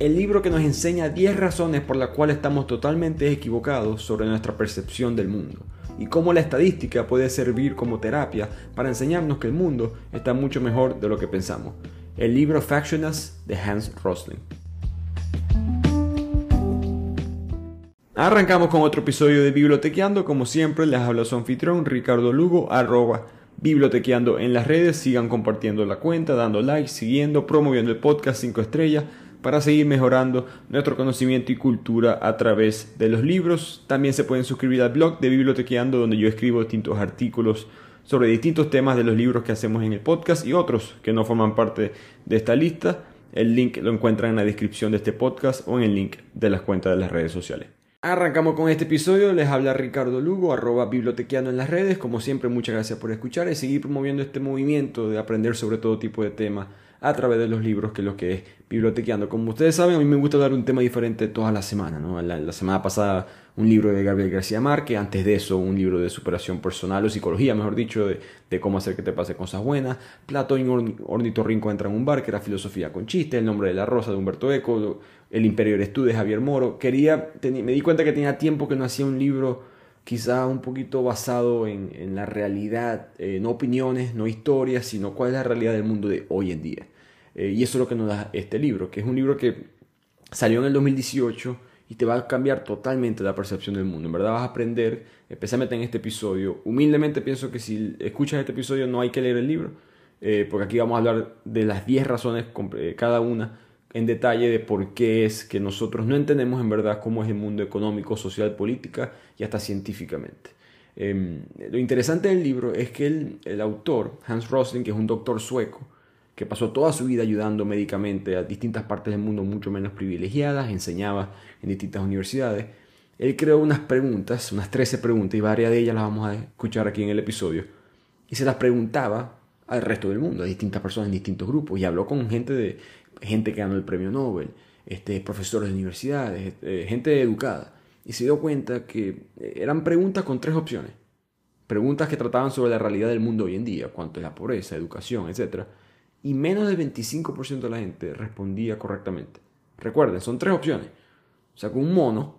el libro que nos enseña 10 razones por las cuales estamos totalmente equivocados sobre nuestra percepción del mundo y cómo la estadística puede servir como terapia para enseñarnos que el mundo está mucho mejor de lo que pensamos. El libro Factionless de Hans Rosling. Arrancamos con otro episodio de Bibliotequeando. Como siempre, les habla su anfitrión Ricardo Lugo, arroba bibliotequeando en las redes. Sigan compartiendo la cuenta, dando like, siguiendo, promoviendo el podcast 5 estrellas para seguir mejorando nuestro conocimiento y cultura a través de los libros. También se pueden suscribir al blog de Bibliotequeando donde yo escribo distintos artículos sobre distintos temas de los libros que hacemos en el podcast y otros que no forman parte de esta lista. El link lo encuentran en la descripción de este podcast o en el link de las cuentas de las redes sociales. Arrancamos con este episodio, les habla Ricardo Lugo, arroba bibliotequeando en las redes. Como siempre, muchas gracias por escuchar y seguir promoviendo este movimiento de aprender sobre todo tipo de temas a través de los libros, que es lo que es bibliotequeando. Como ustedes saben, a mí me gusta dar un tema diferente todas las semanas. ¿no? La, semana pasada un libro de Gabriel García Márquez, antes de eso un libro de superación personal o psicología, mejor dicho, de, cómo hacer que te pase cosas buenas. Platón Ornitorrinco entra en un bar, que era filosofía con chiste, El nombre de la rosa de Humberto Eco, El imperio eres tú de Javier Moro. Quería, me di cuenta que tenía tiempo que no hacía un libro quizá un poquito basado en, la realidad, eh, no opiniones, no historias, sino cuál es la realidad del mundo de hoy en día. Eh, y eso es lo que nos da este libro, que es un libro que salió en el 2018 y te va a cambiar totalmente la percepción del mundo. En verdad vas a aprender, especialmente en este episodio. Humildemente pienso que si escuchas este episodio no hay que leer el libro, eh, porque aquí vamos a hablar de las 10 razones, cada una en detalle de por qué es que nosotros no entendemos en verdad cómo es el mundo económico, social, política y hasta científicamente. Em, lo interesante del libro es que el, el autor, Hans Rosling, que es un doctor sueco, que pasó toda su vida ayudando médicamente a distintas partes del mundo mucho menos privilegiadas, enseñaba en distintas universidades. Él creó unas preguntas, unas 13 preguntas, y varias de ellas las vamos a escuchar aquí en el episodio, y se las preguntaba al resto del mundo, a distintas personas en distintos grupos, y habló con gente, de, gente que ganó el premio Nobel, este, profesores de universidades, eh, gente educada, y se dio cuenta que eran preguntas con tres opciones. Preguntas que trataban sobre la realidad del mundo hoy en día, cuanto es la pobreza, educación, etc y menos del 25% de la gente respondía correctamente. Recuerden, son tres opciones. O sea, con un mono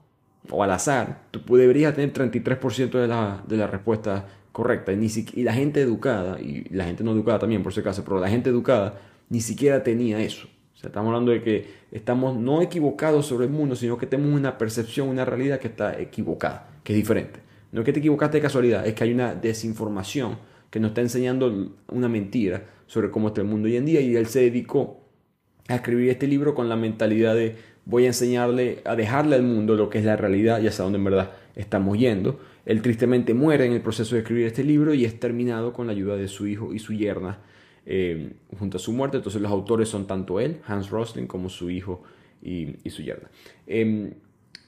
o al azar, tú deberías tener 33% de la, de la respuesta correcta. Y, ni y la gente educada, y la gente no educada también por si acaso, pero la gente educada ni siquiera tenía eso. Estamos hablando de que estamos no equivocados sobre el mundo, sino que tenemos una percepción, una realidad que está equivocada, que es diferente. No es que te equivocaste de casualidad, es que hay una desinformación que nos está enseñando una mentira sobre cómo está el mundo hoy en día y él se dedicó a escribir este libro con la mentalidad de voy a enseñarle a dejarle al mundo lo que es la realidad y hasta dónde en verdad estamos yendo. Él tristemente muere en el proceso de escribir este libro y es terminado con la ayuda de su hijo y su yerna eh, junto a su muerte. Entonces los autores son tanto él, Hans Rosling, como su hijo y, su yerna. Em,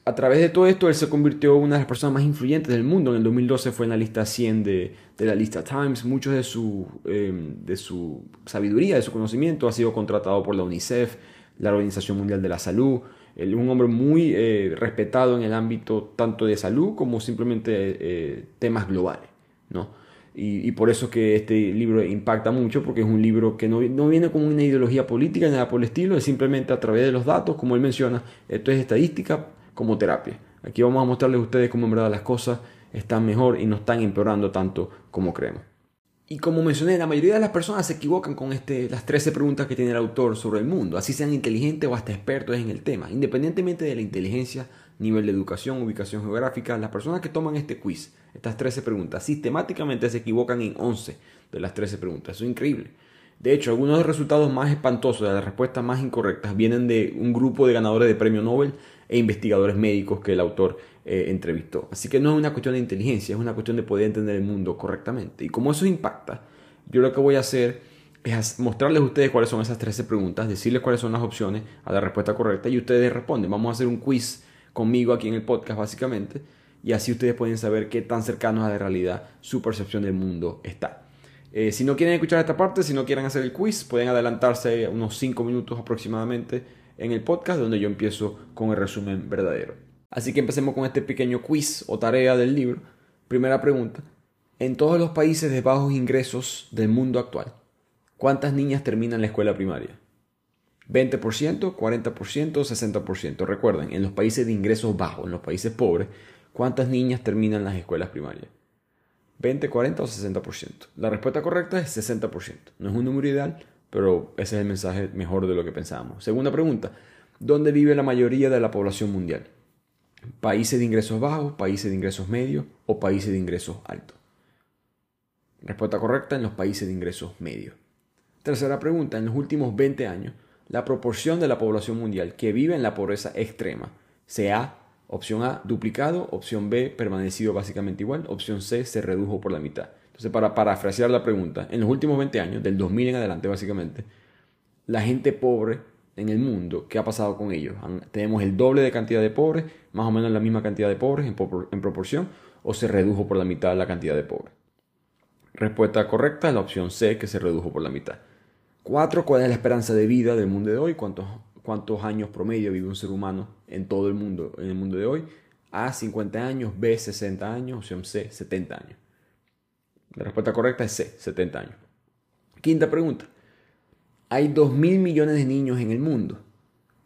a través de todo esto, él se convirtió en una de las personas más influyentes del mundo. En el 2012 fue en la lista 100 de, la lista Times. Mucho de su, em, de su sabiduría, de su conocimiento ha sido contratado por la UNICEF, la Organización Mundial de la Salud. Él es un hombre muy eh, respetado en el ámbito tanto de salud como simplemente eh, temas globales. ¿no? Y, por eso que este libro impacta mucho, porque es un libro que no, no viene con una ideología política nada por el estilo, es simplemente a través de los datos, como él menciona, esto es estadística como terapia. Aquí vamos a mostrarles a ustedes cómo en verdad las cosas están mejor y no están empeorando tanto como creemos. Y como mencioné, la mayoría de las personas se equivocan con este, las 13 preguntas que tiene el autor sobre el mundo, así sean inteligentes o hasta expertos en el tema. Independientemente de la inteligencia, nivel de educación, ubicación geográfica, las personas que toman este quiz, estas 13 preguntas, sistemáticamente se equivocan en 11 de las 13 preguntas. Eso es increíble. De hecho, algunos de los resultados más espantosos de las respuestas más incorrectas vienen de un grupo de ganadores de premio Nobel e investigadores médicos que el autor eh, entrevistó. Así que no es una cuestión de inteligencia, es una cuestión de poder entender el mundo correctamente. Y como eso impacta, yo lo que voy a hacer es mostrarles a ustedes cuáles son esas 13 preguntas, decirles cuáles son las opciones a la respuesta correcta y ustedes responden. Vamos a hacer un quiz conmigo aquí en el podcast básicamente y así ustedes pueden saber qué tan cercanos a la realidad su percepción del mundo está. Eh, si no quieren escuchar esta parte, si no quieren hacer el quiz, pueden adelantarse unos 5 minutos aproximadamente en el podcast donde yo empiezo con el resumen verdadero. Así que empecemos con este pequeño quiz o tarea del libro. Primera pregunta. En todos los países de bajos ingresos del mundo actual, ¿cuántas niñas terminan la escuela primaria? 20%, 40%, 60%. Recuerden, en los países de ingresos bajos, en los países pobres, ¿cuántas niñas terminan las escuelas primarias? 20, 40 o 60%. La respuesta correcta es 60%. No es un número ideal, pero ese es el mensaje mejor de lo que pensábamos. Segunda pregunta, ¿dónde vive la mayoría de la población mundial? ¿Países de ingresos bajos, países de ingresos medios o países de ingresos altos? Respuesta correcta en los países de ingresos medios. Tercera pregunta, en los últimos 20 años, la proporción de la población mundial que vive en la pobreza extrema se ha, opción A, duplicado, opción B, permanecido básicamente igual, opción C, se redujo por la mitad. Entonces, para parafrasear la pregunta, en los últimos 20 años, del 2000 en adelante básicamente, la gente pobre en el mundo, ¿qué ha pasado con ellos? ¿Tenemos el doble de cantidad de pobres, más o menos la misma cantidad de pobres en, en proporción, o se redujo por la mitad la cantidad de pobres? Respuesta correcta es la opción C, que se redujo por la mitad. 4. ¿Cuál es la esperanza de vida del mundo de hoy? ¿Cuántos, ¿Cuántos años promedio vive un ser humano en todo el mundo, en el mundo de hoy? A, 50 años, B, 60 años, opción C, 70 años. La respuesta correcta es C, 70 años. Quinta pregunta. Hay 2 mil millones de niños en el mundo.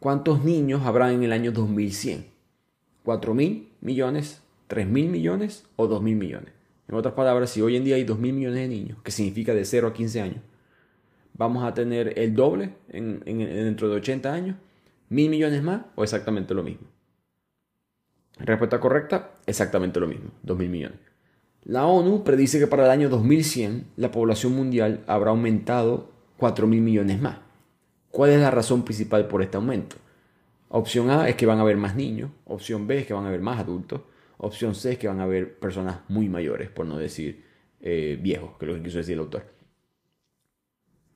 ¿Cuántos niños habrá en el año 2100? ¿4 mil millones? ¿3 mil millones? ¿O 2 mil millones? En otras palabras, si hoy en día hay 2 mil millones de niños, que significa de 0 a 15 años, vamos a tener el doble en, dentro de 80 años, mil millones más o exactamente lo mismo. Respuesta correcta, exactamente lo mismo, dos mil millones. La ONU predice que para el año 2100 la población mundial habrá aumentado 4 mil millones más. ¿Cuál es la razón principal por este aumento? Opción A es que van a haber más niños, opción B es que van a haber más adultos, opción C es que van a haber personas muy mayores, por no decir eh, viejos, que es lo que quiso decir el autor.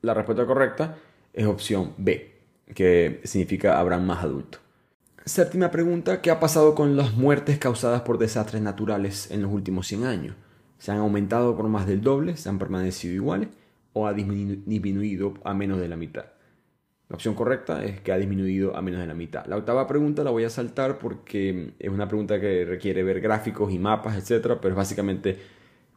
La respuesta correcta es opción B, que significa habrán más adultos. Séptima pregunta, ¿qué ha pasado con las muertes causadas por desastres naturales en los últimos 100 años? ¿Se han aumentado por más del doble? ¿Se han permanecido iguales? ¿O ha disminuido a menos de la mitad? La opción correcta es que ha disminuido a menos de la mitad. La octava pregunta la voy a saltar porque es una pregunta que requiere ver gráficos y mapas, etc. Pero es básicamente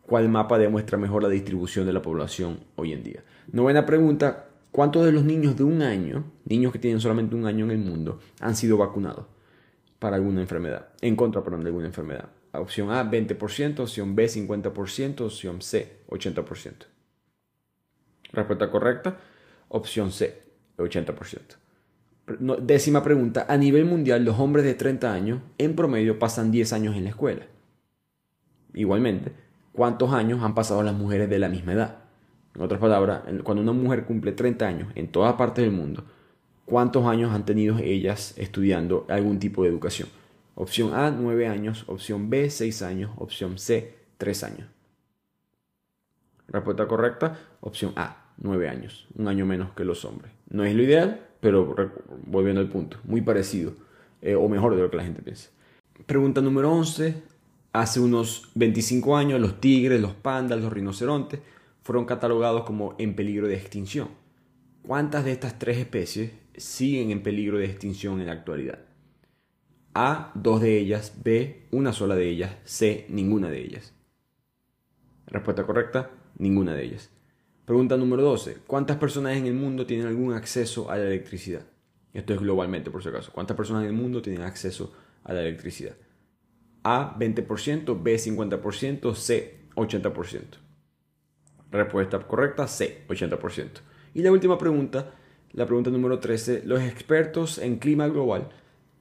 cuál mapa demuestra mejor la distribución de la población hoy en día. Novena pregunta, ¿cuántos de los niños de un año, niños que tienen solamente un año en el mundo, han sido vacunados para alguna enfermedad? En contra, perdón, de alguna enfermedad. Opción A, 20%, opción B, 50%, opción C, 80%. Respuesta correcta, opción C, 80%. Décima pregunta, a nivel mundial los hombres de 30 años en promedio pasan 10 años en la escuela. Igualmente, cuántos años han pasado las mujeres de la misma edad. En otras palabras, cuando una mujer cumple 30 años en todas partes del mundo, ¿cuántos años han tenido ellas estudiando algún tipo de educación? Opción A, 9 años. Opción B, 6 años. Opción C, 3 años. Respuesta correcta, opción A, 9 años. Un año menos que los hombres. No es lo ideal, pero volviendo al punto, muy parecido, eh, o mejor de lo que la gente piensa. Pregunta número 11. Hace unos 25 años los tigres, los pandas, los rinocerontes fueron catalogados como en peligro de extinción. ¿Cuántas de estas tres especies siguen en peligro de extinción en la actualidad? A, dos de ellas, B, una sola de ellas, C, ninguna de ellas. Respuesta correcta, ninguna de ellas. Pregunta número 12. ¿Cuántas personas en el mundo tienen algún acceso a la electricidad? Esto es globalmente, por si acaso. ¿Cuántas personas en el mundo tienen acceso a la electricidad? A 20%, B 50%, C 80%. Respuesta correcta, C 80%. Y la última pregunta, la pregunta número 13, los expertos en clima global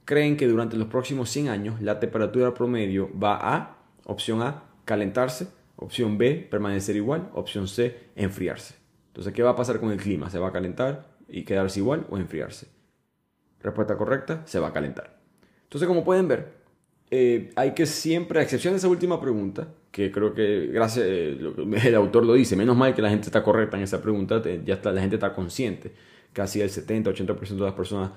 creen que durante los próximos 100 años la temperatura promedio va a, opción A, calentarse, opción B, permanecer igual, opción C, enfriarse. Entonces, ¿qué va a pasar con el clima? ¿Se va a calentar y quedarse igual o enfriarse? Respuesta correcta, se va a calentar. Entonces, como pueden ver, eh, hay que siempre, a excepción de esa última pregunta, que creo que gracias, eh, el autor lo dice, menos mal que la gente está correcta en esa pregunta, ya está, la gente está consciente, casi el 70-80% de las personas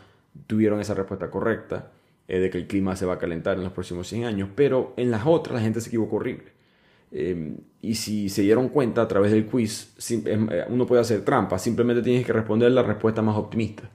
tuvieron esa respuesta correcta eh, de que el clima se va a calentar en los próximos 100 años, pero en las otras la gente se equivocó horrible. y si se dieron cuenta a través del quiz, uno puede hacer trampa, simplemente tienes que responder la respuesta más optimista.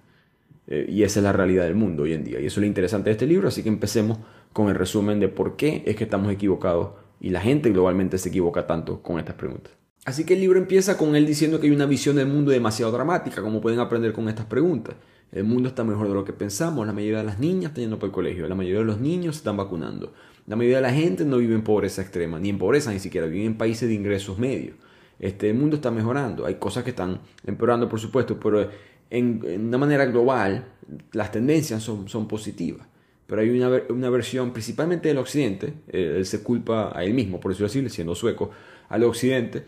y esa es la realidad del mundo hoy en día. Y eso es lo interesante de este libro, así que empecemos con el resumen de por qué es que estamos equivocados y la gente globalmente se equivoca tanto con estas preguntas. Así que el libro empieza con él diciendo que hay una visión del mundo demasiado dramática, como pueden aprender con estas preguntas. El mundo está mejor de lo que pensamos, la mayoría de las niñas están yendo por el colegio, la mayoría de los niños se están vacunando, la mayoría de la gente no vive en pobreza extrema, ni en pobreza ni siquiera, vive en países de ingresos medios. Este, el mundo está mejorando, hay cosas que están empeorando por supuesto, pero en, una manera global las tendencias son, son positivas. Pero hay una, una versión principalmente del occidente, eh, él se culpa a él mismo, por decirlo así, siendo sueco, al occidente,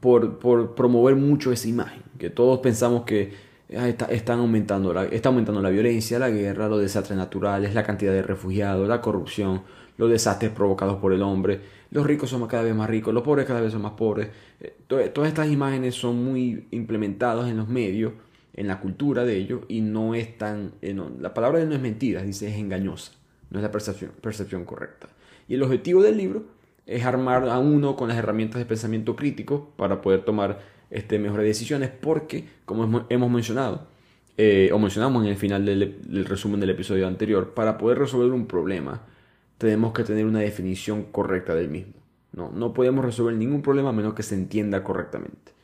por, por promover mucho esa imagen, que todos pensamos que ah, está, están aumentando la, está aumentando la violencia, la guerra, los desastres naturales, la cantidad de refugiados, la corrupción, los desastres provocados por el hombre, los ricos son cada vez más ricos, los pobres cada vez son más pobres. Eh, todas estas imágenes son muy implementadas en los medios, en la cultura de ellos, y no es tan... Eh, la palabra de no es mentira, dice es engañosa, no es la percepción, percepción correcta. Y el objetivo del libro es armar a uno con las herramientas de pensamiento crítico para poder tomar este, mejores decisiones, porque, como hemos mencionado, eh, o mencionamos en el final del, resumen del episodio anterior, para poder resolver un problema, tenemos que tener una definición correcta del mismo. No, no podemos resolver ningún problema a menos que se entienda correctamente.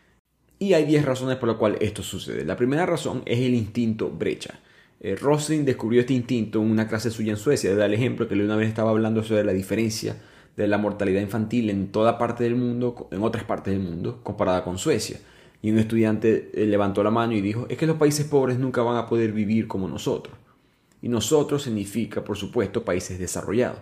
Y hay 10 razones por las cuales esto sucede. La primera razón es el instinto brecha. Eh, descubrió este instinto en una clase suya en Suecia. Da el ejemplo que una vez estaba hablando sobre la diferencia de la mortalidad infantil en toda parte del mundo, en otras partes del mundo, comparada con Suecia. Y un estudiante eh, levantó la mano y dijo, es que los países pobres nunca van a poder vivir como nosotros. Y nosotros significa, por supuesto, países desarrollados.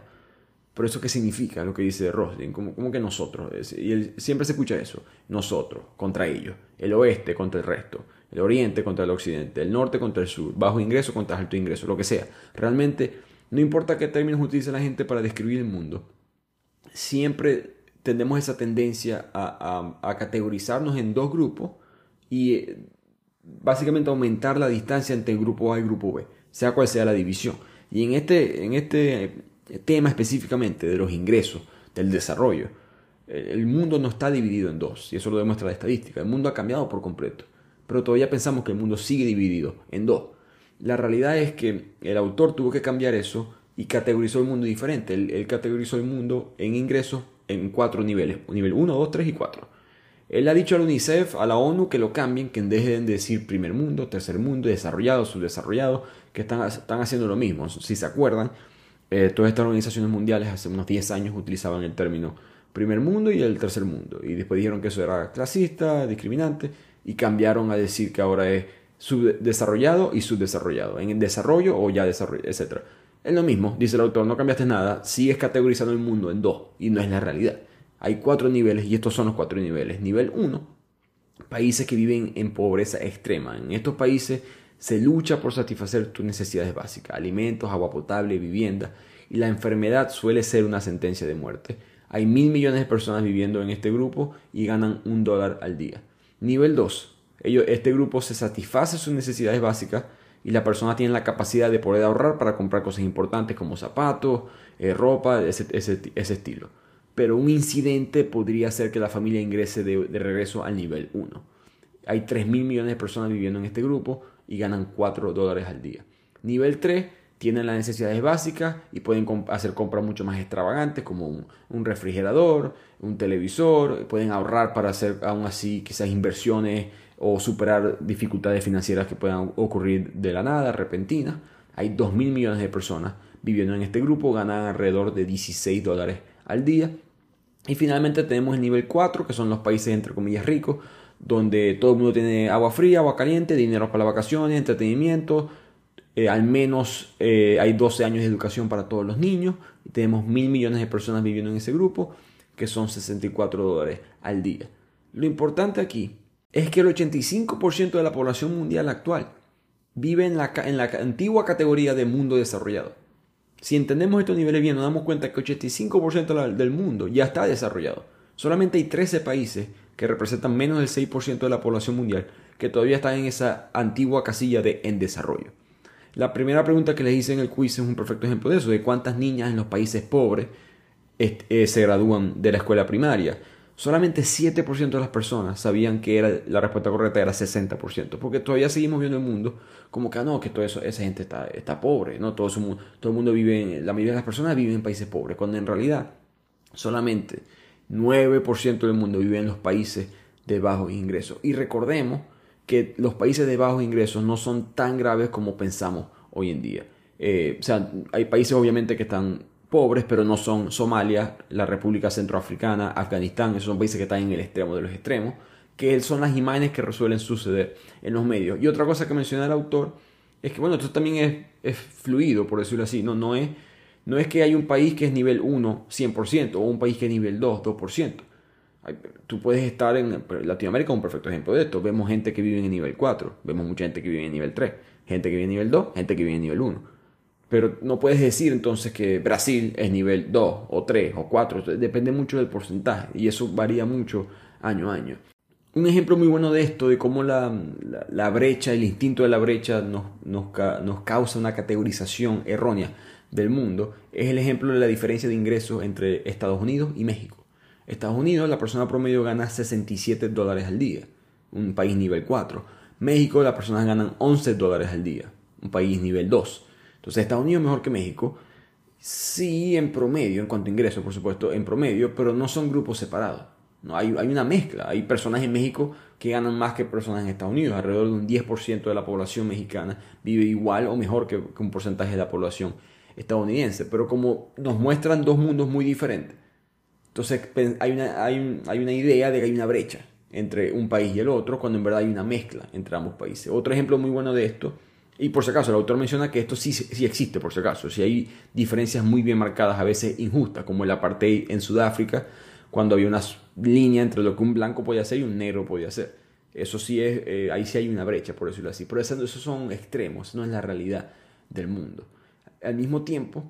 ¿Pero eso qué significa lo que dice Roslin? ¿Cómo, que nosotros? Y él, siempre se escucha eso. Nosotros contra ellos. El oeste contra el resto. El oriente contra el occidente. El norte contra el sur. Bajo ingreso contra alto ingreso. Lo que sea. Realmente no importa qué términos utilice la gente para describir el mundo siempre tenemos esa tendencia a, categorizarnos en dos grupos y eh, básicamente aumentar la distancia entre el grupo A y el grupo B, sea cual sea la división. Y en este, en este tema específicamente de los ingresos, del desarrollo, el mundo no está dividido en dos, y eso lo demuestra la estadística. El mundo ha cambiado por completo, pero todavía pensamos que el mundo sigue dividido en dos. La realidad es que el autor tuvo que cambiar eso y categorizó el mundo diferente. Él, categorizó el mundo en ingresos en cuatro niveles, nivel 1, 2, 3 y 4. Él ha dicho a la UNICEF, a la ONU, que lo cambien, que dejen de decir primer mundo, tercer mundo, desarrollado, subdesarrollado, que están, están haciendo lo mismo. Si se acuerdan, eh, todas estas organizaciones mundiales hace unos 10 años utilizaban el término primer mundo y el tercer mundo. Y después dijeron que eso era clasista, discriminante, y cambiaron a decir que ahora es subdesarrollado y subdesarrollado, en desarrollo o ya desarrollo, etc. Es lo mismo, dice el autor, no cambiaste nada, sigues categorizando el mundo en dos y no es la realidad. Hay cuatro niveles y estos son los cuatro niveles. Nivel 1, países que viven en pobreza extrema. En estos países se lucha por satisfacer tus necesidades básicas, alimentos, agua potable, vivienda, y la enfermedad suele ser una sentencia de muerte. Hay mil millones de personas viviendo en este grupo y ganan un dólar al día. Nivel 2, este grupo se satisface sus necesidades básicas, y la persona tiene la capacidad de poder ahorrar para comprar cosas importantes como zapatos, eh, ropa, ese, estilo. Pero un incidente podría hacer que la familia ingrese de, regreso al nivel 1. Hay 3 mil millones de personas viviendo en este grupo y ganan 4 dólares al día. Nivel 3 tienen las necesidades básicas y pueden hacer compras mucho más extravagantes como un, refrigerador, un televisor, pueden ahorrar para hacer aún así quizás inversiones o superar dificultades financieras que puedan ocurrir de la nada, repentina. Hay 2 mil millones de personas viviendo en este grupo, ganan alrededor de 16 dólares al día. Y finalmente tenemos el nivel 4, que son los países entre comillas ricos, donde todo el mundo tiene agua fría, agua caliente, dinero para las vacaciones, entretenimiento, eh, al menos eh, hay 12 años de educación para todos los niños, y tenemos mil millones de personas viviendo en ese grupo, que son 64 dólares al día. Lo importante aquí es que el 85% de la población mundial actual vive en la, en la antigua categoría de mundo desarrollado. Si entendemos estos niveles bien, nos damos cuenta que el 85% del mundo ya está desarrollado. Solamente hay 13 países que representan menos del 6% de la población mundial que todavía están en esa antigua casilla de en desarrollo. La primera pregunta que les hice en el quiz es un perfecto ejemplo de eso, de cuántas niñas en los países pobres eh, se gradúan de la escuela primaria solamente 7% de las personas sabían que era, la respuesta correcta era 60%, porque todavía seguimos viendo el mundo como que ah, no, que todo eso, esa gente está, está pobre, ¿no? Todo, todo el mundo vive, la mayoría de las personas viven en países pobres, cuando en realidad solamente 9% del mundo vive en los países de bajos ingresos. Y recordemos que los países de bajos ingresos no son tan graves como pensamos hoy en día. Eh, o sea, hay países obviamente que están pobres, pero no son Somalia, la República Centroafricana, Afganistán, esos son países que están en el extremo de los extremos, que son las imágenes que resuelven suceder en los medios. Y otra cosa que menciona el autor es que, bueno, esto también es, fluido, por decirlo así, no, no, es, no es que hay un país que es nivel 1, 100%, o un país que es nivel 2, 2%. Tú puedes estar en Latinoamérica, un perfecto ejemplo de esto. Vemos gente que vive en nivel 4, vemos mucha gente que vive en nivel 3, gente que vive en nivel 2, gente que vive en nivel 1. Pero no puedes decir entonces que Brasil es nivel 2 o 3 o 4, depende mucho del porcentaje y eso varía mucho año a año. Un ejemplo muy bueno de esto, de cómo la, brecha, el instinto de la brecha nos causa una categorización errónea del mundo, es el ejemplo de la diferencia de ingresos entre Estados Unidos y México. Estados Unidos, la persona promedio gana 67 dólares al día, un país nivel 4. México, las personas ganan 11 dólares al día, un país nivel 2. Entonces, Estados Unidos es mejor que México, sí en promedio, en cuanto a ingresos, por supuesto, en promedio, pero no son grupos separados. No, hay, hay una mezcla. Hay personas en México que ganan más que personas en Estados Unidos. Alrededor de un 10% de la población mexicana vive igual o mejor que un porcentaje de la población estadounidense. Pero como nos muestran dos mundos muy diferentes, entonces hay una, hay, hay una idea de que hay una brecha entre un país y el otro, cuando en verdad hay una mezcla entre ambos países. Otro ejemplo muy bueno de esto, y por si acaso el autor menciona que esto sí, sí existe, por si acaso, si hay diferencias muy bien marcadas, a veces injustas, como el apartheid en Sudáfrica, cuando había una línea entre lo que un blanco podía hacer y un negro podía hacer. Eso sí es, eh, ahí sí hay una brecha, por decirlo así. Pero esos son extremos, no es la realidad del mundo. Al mismo tiempo,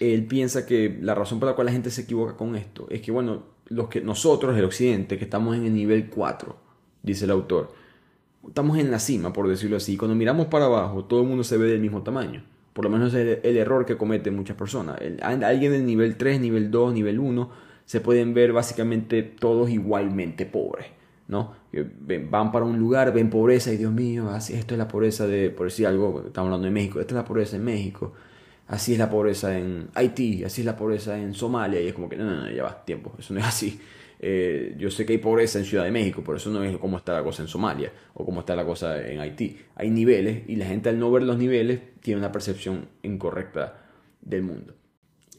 él piensa que la razón por la cual la gente se equivoca con esto es que, bueno, los que nosotros, el occidente, que estamos en el nivel 4, dice el autor, estamos en la cima, por decirlo así. Cuando miramos para abajo, todo el mundo se ve del mismo tamaño. Por lo menos es el, error que cometen muchas personas. alguien del nivel 3, nivel 2, nivel 1, se pueden ver básicamente todos igualmente pobres. ¿no? Van para un lugar, ven pobreza y Dios mío, así, esto es la pobreza de, por decir algo, estamos hablando de México, esta es la pobreza en México así es la pobreza en Haití, así es la pobreza en Somalia, y es como que no, no, no, ya va, tiempo, eso no es así. Eh, yo sé que hay pobreza en Ciudad de México, pero eso no es como está la cosa en Somalia o como está la cosa en Haití. Hay niveles y la gente al no ver los niveles tiene una percepción incorrecta del mundo.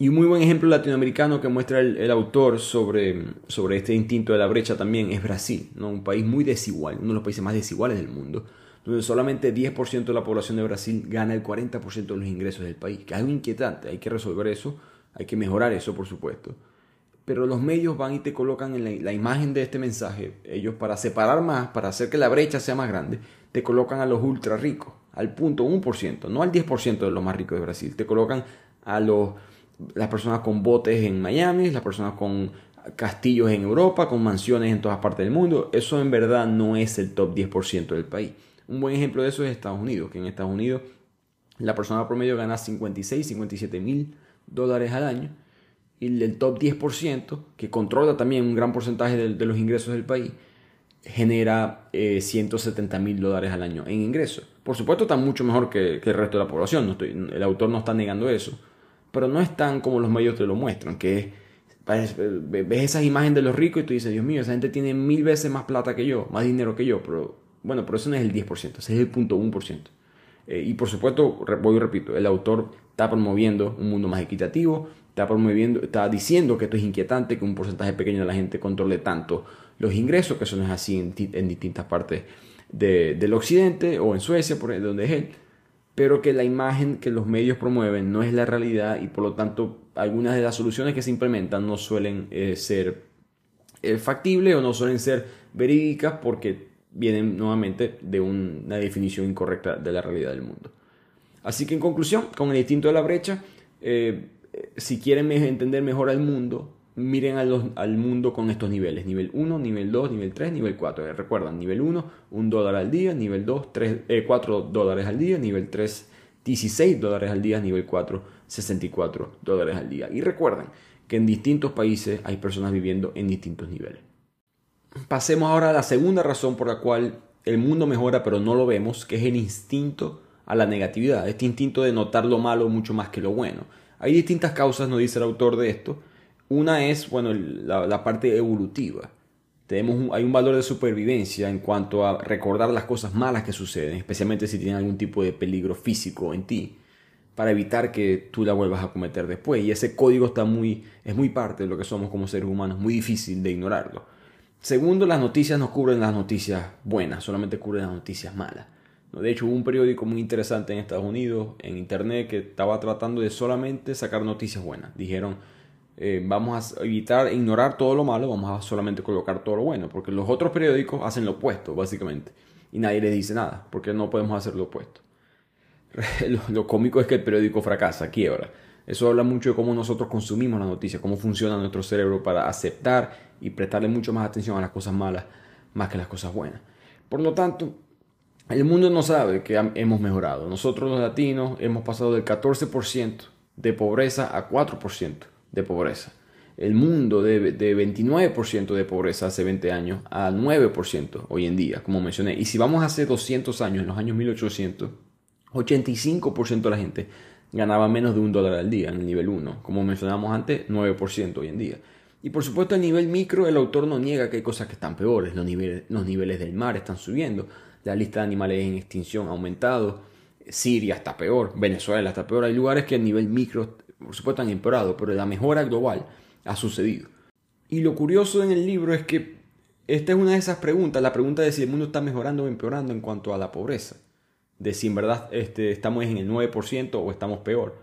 Y un muy buen ejemplo latinoamericano que muestra el, autor sobre, sobre este instinto de la brecha también es Brasil, ¿no? un país muy desigual, uno de los países más desiguales del mundo, donde solamente 10% de la población de Brasil gana el 40% de los ingresos del país, que es algo inquietante, hay que resolver eso, hay que mejorar eso, por supuesto. Pero los medios van y te colocan en la, imagen de este mensaje, ellos para separar más, para hacer que la brecha sea más grande, te colocan a los ultra ricos, al punto 1%, no al 10% de los más ricos de Brasil, te colocan a los, las personas con botes en Miami, las personas con castillos en Europa, con mansiones en todas partes del mundo, eso en verdad no es el top 10% del país. Un buen ejemplo de eso es Estados Unidos, que en Estados Unidos la persona promedio gana 56, 57 mil dólares al año y el top 10%, que controla también un gran porcentaje de, los ingresos del país, genera 170 eh, mil dólares al año en ingresos. Por supuesto está mucho mejor que, el resto de la población, el autor no está negando eso, pero no es tan como los medios te lo muestran, que ves esas imágenes de los ricos y tú dices, Dios mío, esa gente tiene mil veces más plata que yo, más dinero que yo, pero bueno, pero eso no es el 10%, ese es el punto 1%. Eh, y por supuesto, voy y repito, el autor está promoviendo un mundo más equitativo, está promoviendo, está diciendo que esto es inquietante, que un porcentaje pequeño de la gente controle tanto los ingresos, que eso no es así en, distintas partes del occidente o en Suecia, por donde es él, pero que la imagen que los medios promueven no es la realidad y por lo tanto algunas de las soluciones que se implementan no suelen eh, ser eh, factibles o no suelen ser verídicas porque vienen nuevamente de una definición incorrecta de la realidad del mundo. Así que en conclusión, con el instinto de la brecha, eh, si quieren entender mejor al mundo, miren al mundo con estos niveles, nivel 1, nivel 2, nivel 3, nivel 4. Eh, recuerdan, nivel 1, 1 dólar al día, nivel 2, 3, 4 dólares al día, nivel 3, 16 dólares al día, nivel 4, 64 dólares al día. Y recuerden que en distintos países hay personas viviendo en distintos niveles. Pasemos ahora a la segunda razón por la cual el mundo mejora pero no lo vemos, que es el instinto a la negatividad, este instinto de notar lo malo mucho más que lo bueno. Hay distintas causas, nos dice el autor de esto. Una es, bueno, la, parte evolutiva. Tenemos hay un valor de supervivencia en cuanto a recordar las cosas malas que suceden, especialmente si tienen algún tipo de peligro físico en ti, para evitar que tú la vuelvas a cometer después. Y ese código está muy, es muy parte de lo que somos como seres humanos, muy difícil de ignorarlo. Segundo, las noticias no cubren las noticias buenas, solamente cubren las noticias malas. De hecho, hubo un periódico muy interesante en Estados Unidos, en Internet, que estaba tratando de solamente sacar noticias buenas. Dijeron, eh, vamos a evitar, ignorar todo lo malo, vamos a solamente colocar todo lo bueno, porque los otros periódicos hacen lo opuesto, básicamente. Y nadie les dice nada, porque no podemos hacer lo opuesto. lo, cómico es que el periódico fracasa, quiebra. Eso habla mucho de cómo nosotros consumimos las noticias, cómo funciona nuestro cerebro para aceptar y prestarle mucho más atención a las cosas malas más que a las cosas buenas. Por lo tanto, el mundo no sabe que hemos mejorado. Nosotros los latinos hemos pasado del 14% de pobreza a 4% de pobreza. El mundo de, de 29% de pobreza hace 20 años a 9% hoy en día, como mencioné. Y si vamos hace 200 años, en los años 1800, 85% de la gente ganaba menos de un dólar al día en el nivel 1. Como mencionamos antes, 9% hoy en día. Y por supuesto, a nivel micro, el autor no niega que hay cosas que están peores. Los niveles, los niveles del mar están subiendo la lista de animales en extinción ha aumentado, Siria está peor, Venezuela está peor, hay lugares que a nivel micro, por supuesto, han empeorado, pero la mejora global ha sucedido. Y lo curioso en el libro es que esta es una de esas preguntas, la pregunta de si el mundo está mejorando o empeorando en cuanto a la pobreza, de si en verdad este, estamos en el 9% o estamos peor.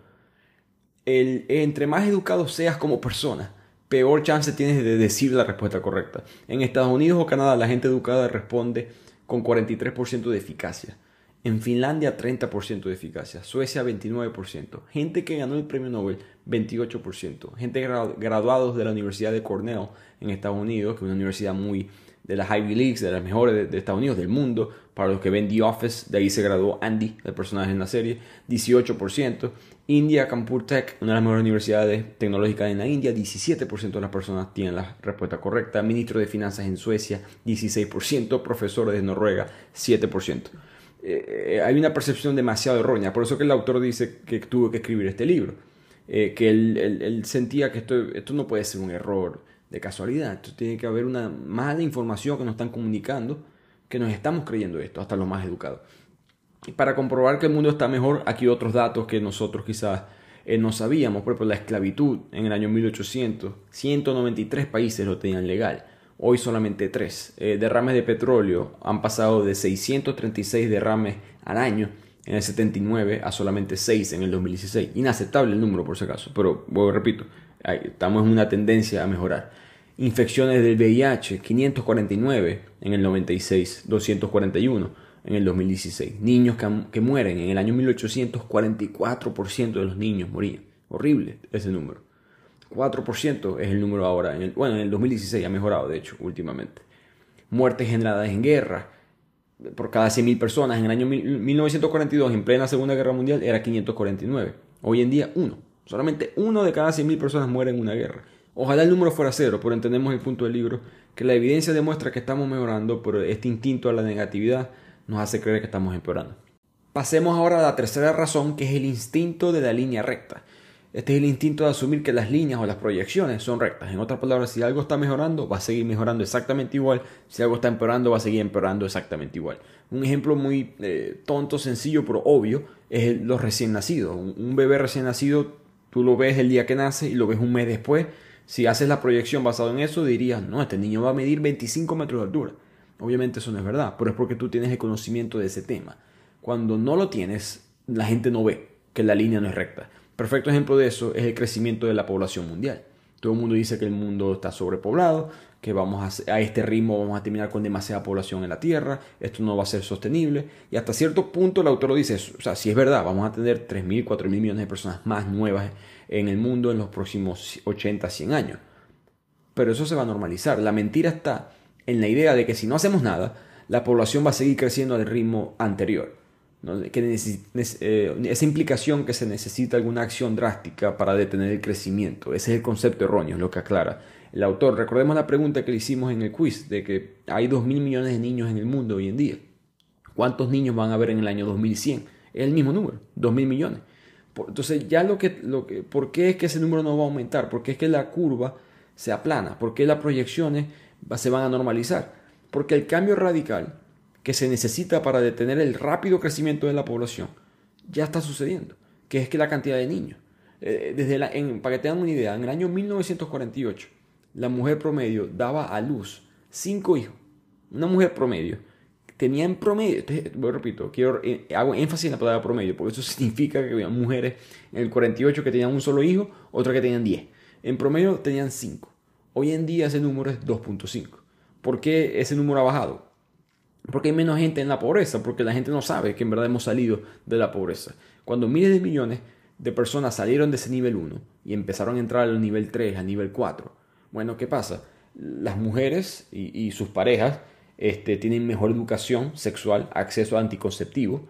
El, entre más educado seas como persona, peor chance tienes de decir la respuesta correcta. En Estados Unidos o Canadá la gente educada responde con 43% de eficacia. En Finlandia 30% de eficacia, Suecia 29%, gente que ganó el premio Nobel 28%, gente graduados de la Universidad de Cornell en Estados Unidos, que es una universidad muy de las Ivy Leagues, de las mejores de, Estados Unidos, del mundo, para los que ven The Office, de ahí se graduó Andy, el personaje en la serie, 18%, India, Kanpur Tech, una de las mejores universidades tecnológicas en la India, 17% de las personas tienen la respuesta correcta. Ministro de Finanzas en Suecia, 16%. Profesores de Noruega, 7%. Eh, eh, hay una percepción demasiado errónea. Por eso que el autor dice que tuvo que escribir este libro. Eh, que él, sentía que esto, no puede ser un error de casualidad. Esto tiene que haber una mala información que nos están comunicando, que nos estamos creyendo esto, hasta los más educados. Y para comprobar que el mundo está mejor, aquí otros datos que nosotros quizás eh, no sabíamos. Por ejemplo, la esclavitud en el año 1800, 193 países lo tenían legal. Hoy solamente 3. Eh, derrames de petróleo han pasado de 636 derrames al año en el 79 a solamente 6 en el 2016. Inaceptable el número por si acaso, pero bueno, repito, estamos en una tendencia a mejorar. Infecciones del VIH, 549 en el 96, 241 en el 2016. Niños que, mueren. En el año 1844% de los niños morían. Horrible ese número. 4% es el número ahora. En el, bueno, en el 2016 ha mejorado, de hecho, últimamente. Muertes generadas en guerra. Por cada 100.000 personas. En el año 1942, en plena Segunda Guerra Mundial, era 549. Hoy en día, uno. Solamente uno de cada 100.000 personas muere en una guerra. Ojalá el número fuera cero, pero entendemos el punto del libro, que la evidencia demuestra que estamos mejorando, pero este instinto a la negatividad nos hace creer que estamos empeorando. Pasemos ahora a la tercera razón, que es el instinto de la línea recta. Este es el instinto de asumir que las líneas o las proyecciones son rectas. En otras palabras, si algo está mejorando, va a seguir mejorando exactamente igual. Si algo está empeorando, va a seguir empeorando exactamente igual. Un ejemplo muy eh, tonto, sencillo, pero obvio, es los recién nacidos. Un, bebé recién nacido, tú lo ves el día que nace y lo ves un mes después. Si haces la proyección basada en eso, dirías, no, este niño va a medir 25 metros de altura. Obviamente eso no es verdad, pero es porque tú tienes el conocimiento de ese tema. Cuando no lo tienes, la gente no ve que la línea no es recta. Perfecto ejemplo de eso es el crecimiento de la población mundial. Todo el mundo dice que el mundo está sobrepoblado, que vamos a, a, este ritmo vamos a terminar con demasiada población en la Tierra, esto no va a ser sostenible. Y hasta cierto punto el autor lo dice, o sea, si es verdad, vamos a tener 3.000, 4.000 millones de personas más nuevas en el mundo en los próximos 80, 100 años. Pero eso se va a normalizar. La mentira está en la idea de que si no hacemos nada, la población va a seguir creciendo al ritmo anterior. Que eh, esa implicación que se necesita alguna acción drástica para detener el crecimiento. Ese es el concepto erróneo, lo que aclara el autor. Recordemos la pregunta que le hicimos en el quiz, de que hay 2.000 millones de niños en el mundo hoy en día. ¿Cuántos niños van a haber en el año 2100? Es el mismo número, 2.000 millones. Entonces, ya lo que, lo que, ¿por qué es que ese número no va a aumentar? ¿Por qué es que la curva se aplana? ¿Por qué las proyecciones se van a normalizar? Porque el cambio radical que se necesita para detener el rápido crecimiento de la población ya está sucediendo, que es que la cantidad de niños. Eh, desde la, para que tengan una idea, en el año 1948, la mujer promedio daba a luz cinco hijos. Una mujer promedio tenía en promedio, repito, quiero, eh, hago énfasis en la palabra promedio, porque eso significa que había mujeres en el 48 que tenían un solo hijo, otras que tenían 10. En promedio tenían 5. Hoy en día ese número es 2.5. ¿Por qué ese número ha bajado? Porque hay menos gente en la pobreza, porque la gente no sabe que en verdad hemos salido de la pobreza. Cuando miles de millones de personas salieron de ese nivel 1 y empezaron a entrar al nivel 3, al nivel 4, bueno, ¿qué pasa? Las mujeres y, sus parejas este, tienen mejor educación sexual, acceso a anticonceptivos,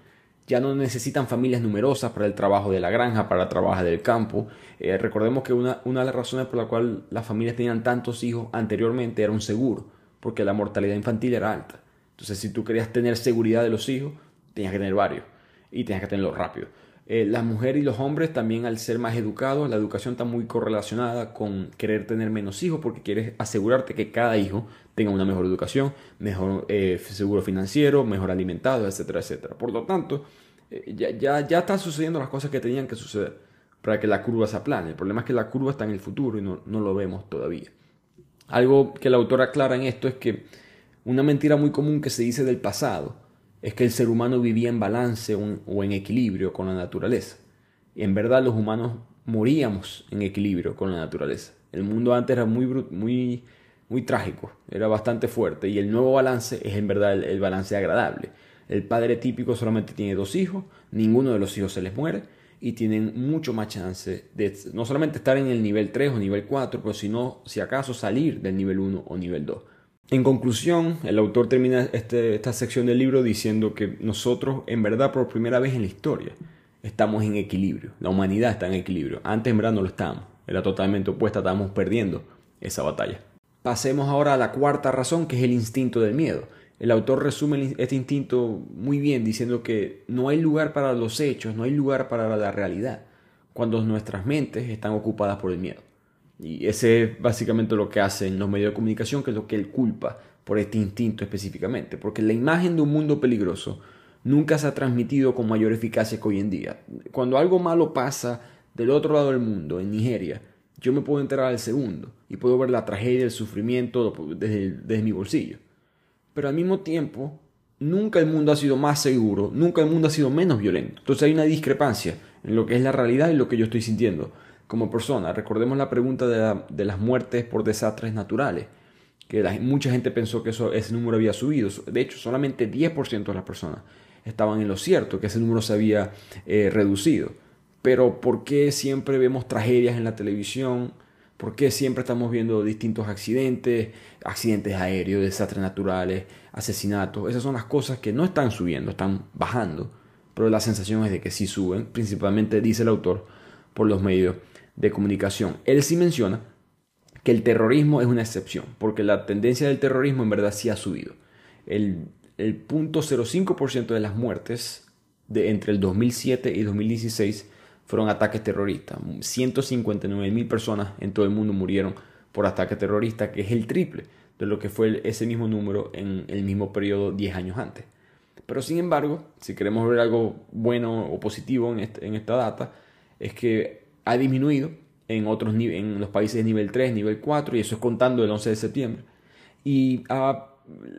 ya no necesitan familias numerosas para el trabajo de la granja, para el trabajo del campo. Eh, recordemos que una, una, de las razones por la cual las familias tenían tantos hijos anteriormente era un seguro, porque la mortalidad infantil era alta. Entonces, si tú querías tener seguridad de los hijos, tenías que tener varios y tenías que tenerlos rápido. Eh, las mujeres y los hombres también al ser más educados, la educación está muy correlacionada con querer tener menos hijos porque quieres asegurarte que cada hijo tenga una mejor educación, mejor eh, seguro financiero, mejor alimentado, etcétera, etcétera. Por lo tanto, eh, ya, ya, ya están sucediendo las cosas que tenían que suceder para que la curva se aplane. El problema es que la curva está en el futuro y no, no lo vemos todavía. Algo que el autor aclara en esto es que una mentira muy común que se dice del pasado es que el ser humano vivía en balance o en equilibrio con la naturaleza. Y en verdad los humanos moríamos en equilibrio con la naturaleza. El mundo antes era muy, muy, muy trágico, era bastante fuerte y el nuevo balance es en verdad el, balance agradable. El padre típico solamente tiene dos hijos, ninguno de los hijos se les muere y tienen mucho más chance de no solamente estar en el nivel 3 o nivel 4, pero sino si acaso salir del nivel 1 o nivel 2. En conclusión, el autor termina este, esta sección del libro diciendo que nosotros, en verdad, por primera vez en la historia, estamos en equilibrio. La humanidad está en equilibrio. Antes, en verdad, no lo estábamos. Era totalmente opuesta, estábamos perdiendo esa batalla. Pasemos ahora a la cuarta razón, que es el instinto del miedo. El autor resume este instinto muy bien diciendo que no hay lugar para los hechos, no hay lugar para la realidad, cuando nuestras mentes están ocupadas por el miedo. Y ese es básicamente lo que hacen los medios de comunicación, que es lo que él culpa por este instinto específicamente. Porque la imagen de un mundo peligroso nunca se ha transmitido con mayor eficacia que hoy en día. Cuando algo malo pasa del otro lado del mundo, en Nigeria, yo me puedo enterar al segundo y puedo ver la tragedia, el sufrimiento desde, mi bolsillo. Pero al mismo tiempo, nunca el mundo ha sido más seguro, nunca el mundo ha sido menos violento. Entonces hay una discrepancia en lo que es la realidad y lo que yo estoy sintiendo como persona. Recordemos la pregunta de, las muertes por desastres naturales, que mucha gente pensó que eso, ese número había subido. De hecho, solamente 10% de las personas estaban en lo cierto, que ese número se había eh, reducido. Pero ¿por qué siempre vemos tragedias en la televisión? ¿Por qué siempre estamos viendo distintos accidentes, accidentes aéreos, desastres naturales, asesinatos? Esas son las cosas que no están subiendo, están bajando. Pero la sensación es de que sí suben, principalmente dice el autor, por los medios de comunicación. Él sí menciona que el terrorismo es una excepción, porque la tendencia del terrorismo en verdad sí ha subido. El, el 0.05% de las muertes de entre el 2007 y 2016 fueron ataques terroristas. 159 mil personas en todo el mundo murieron por ataques terroristas, que es el triple de lo que fue ese mismo número en el mismo periodo 10 años antes. Pero sin embargo, si queremos ver algo bueno o positivo en, este, en esta data, es que ha disminuido en, otros, en los países de nivel 3, nivel 4, y eso es contando el 11 de septiembre. Y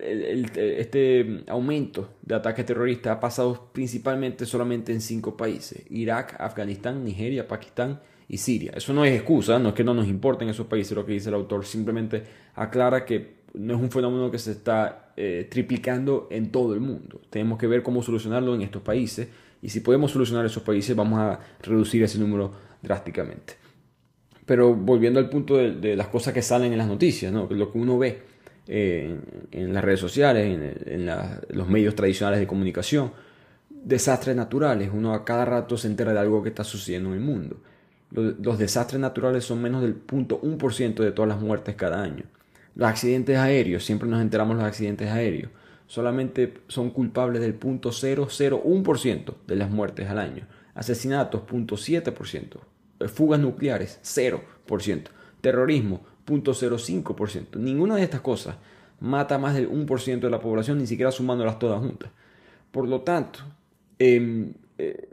este aumento de ataques terroristas ha pasado principalmente solamente en cinco países, Irak, Afganistán, Nigeria, Pakistán y Siria. Eso no es excusa, no es que no nos importen esos países lo que dice el autor, simplemente aclara que no es un fenómeno que se está eh, triplicando en todo el mundo. Tenemos que ver cómo solucionarlo en estos países y si podemos solucionar esos países vamos a reducir ese número drásticamente. Pero volviendo al punto de, las cosas que salen en las noticias, ¿no? lo que uno ve eh, en, las redes sociales, en, los medios tradicionales de comunicación, desastres naturales, uno a cada rato se entera de algo que está sucediendo en el mundo. Los, los desastres naturales son menos del 0.1% de todas las muertes cada año. Los accidentes aéreos, siempre nos enteramos de los accidentes aéreos, solamente son culpables del 0.001% de las muertes al año Asesinatos, 0.7%. Eh, fugas nucleares, 0%. Terrorismo, 0.05%. Ninguna de estas cosas mata más del 1% de la población, ni siquiera sumándolas todas juntas. Por lo tanto, em, eh,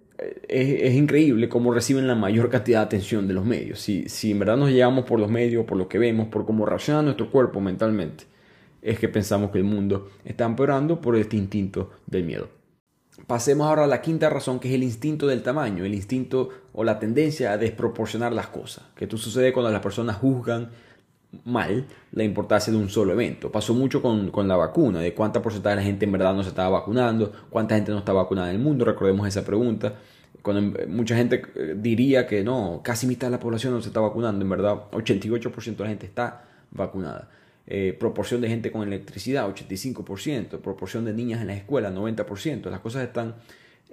es, increíble cómo reciben la mayor cantidad de atención de los medios. Si, si en verdad nos llevamos por los medios, por lo que vemos, por cómo reacciona nuestro cuerpo mentalmente, es que pensamos que el mundo está empeorando por este instinto del miedo. Pasemos ahora a la quinta razón, que es el instinto del tamaño, el instinto o la tendencia a desproporcionar las cosas, que esto sucede cuando las personas juzgan mal la importancia de un solo evento. Pasó mucho con, con, la vacuna, de cuánta porcentaje de la gente en verdad no se estaba vacunando, cuánta gente no está vacunada en el mundo, recordemos esa pregunta. Cuando mucha gente eh, diría que no, casi mitad de la población no se está vacunando, en verdad 88% de la gente está vacunada. Eh, proporción de gente con electricidad, 85%, proporción de niñas en la escuela, 90%, las cosas están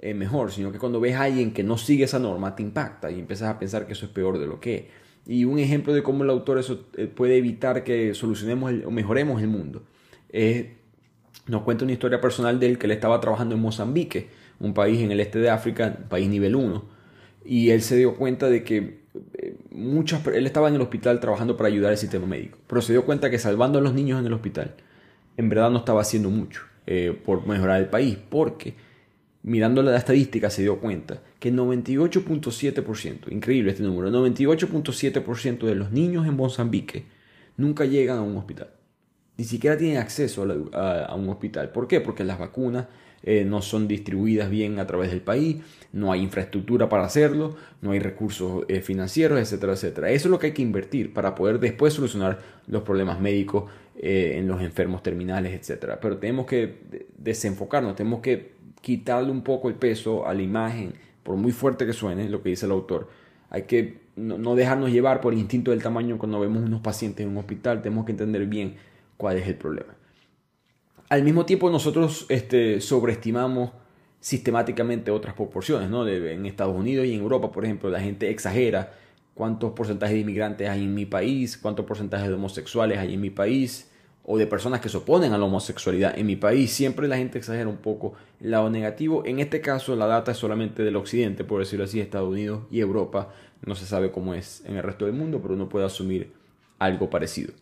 eh, mejor, sino que cuando ves a alguien que no sigue esa norma te impacta y empiezas a pensar que eso es peor de lo que es. Y un ejemplo de cómo el autor eso eh, puede evitar que solucionemos o mejoremos el mundo nos cuenta una historia personal de él que él estaba trabajando en Mozambique, un país en el este de África, país nivel 1, y él se dio cuenta de que muchas, él estaba en el hospital trabajando para ayudar al sistema médico, pero se dio cuenta que salvando a los niños en el hospital, en verdad no estaba haciendo mucho eh, por mejorar el país, porque mirando la estadística se dio cuenta que 98.7%, increíble este número, 98.7% de los niños en Mozambique nunca llegan a un hospital. Ni siquiera tienen acceso a, un hospital. ¿Por qué? Porque las vacunas eh, no son distribuidas bien a través del país, no hay infraestructura para hacerlo, no hay recursos eh, financieros, etcétera, etcétera. Eso es lo que hay que invertir para poder después solucionar los problemas médicos eh, en los enfermos terminales, etcétera. Pero tenemos que desenfocarnos, tenemos que quitarle un poco el peso a la imagen, por muy fuerte que suene lo que dice el autor. Hay que no, dejarnos llevar por el instinto del tamaño cuando vemos unos pacientes en un hospital, tenemos que entender bien cuál es el problema. Al mismo tiempo nosotros este, sobreestimamos sistemáticamente otras proporciones, ¿no? en Estados Unidos y en Europa, por ejemplo, la gente exagera cuántos porcentajes de inmigrantes hay en mi país, cuántos porcentajes de homosexuales hay en mi país, o de personas que se oponen a la homosexualidad en mi país. Siempre la gente exagera un poco el lado negativo. En este caso, la data es solamente del occidente, por decirlo así, Estados Unidos y Europa. No se sabe cómo es en el resto del mundo, pero uno puede asumir algo parecido.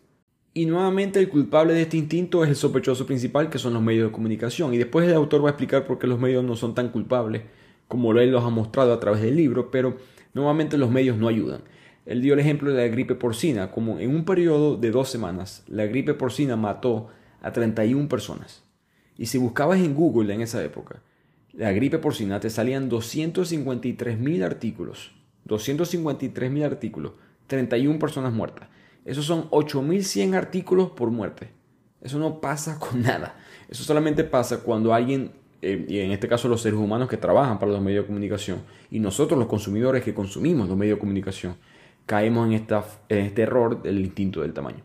Y nuevamente el culpable de este instinto es el sospechoso principal, que son los medios de comunicación. Y después el autor va a explicar por qué los medios no son tan culpables como él los ha mostrado a través del libro, pero nuevamente los medios no ayudan. Él dio el ejemplo de la gripe porcina, como en un periodo de dos semanas, la gripe porcina mató a 31 personas. Y si buscabas en Google en esa época, la gripe porcina te salían 253 mil artículos. 253 mil artículos, 31 personas muertas. Esos son 8100 artículos por muerte. Eso no pasa con nada. Eso solamente pasa cuando alguien, eh, y en este caso los seres humanos que trabajan para los medios de comunicación, y nosotros los consumidores que consumimos los medios de comunicación, caemos en, esta, este error del instinto del tamaño.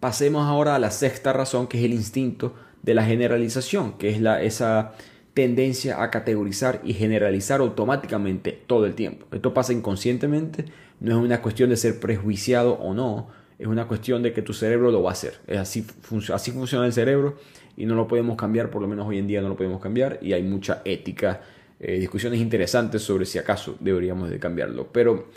Pasemos ahora a la sexta razón, que es el instinto de la generalización, que es la, esa tendencia a categorizar y generalizar automáticamente todo el tiempo. Esto pasa inconscientemente, no es una cuestión de ser prejuiciado o no, es una cuestión de que tu cerebro lo va a hacer. Es así, así funciona el cerebro y no lo podemos cambiar, por lo menos hoy en día no lo podemos cambiar y hay mucha ética, eh, discusiones interesantes sobre si acaso deberíamos de cambiarlo. Pero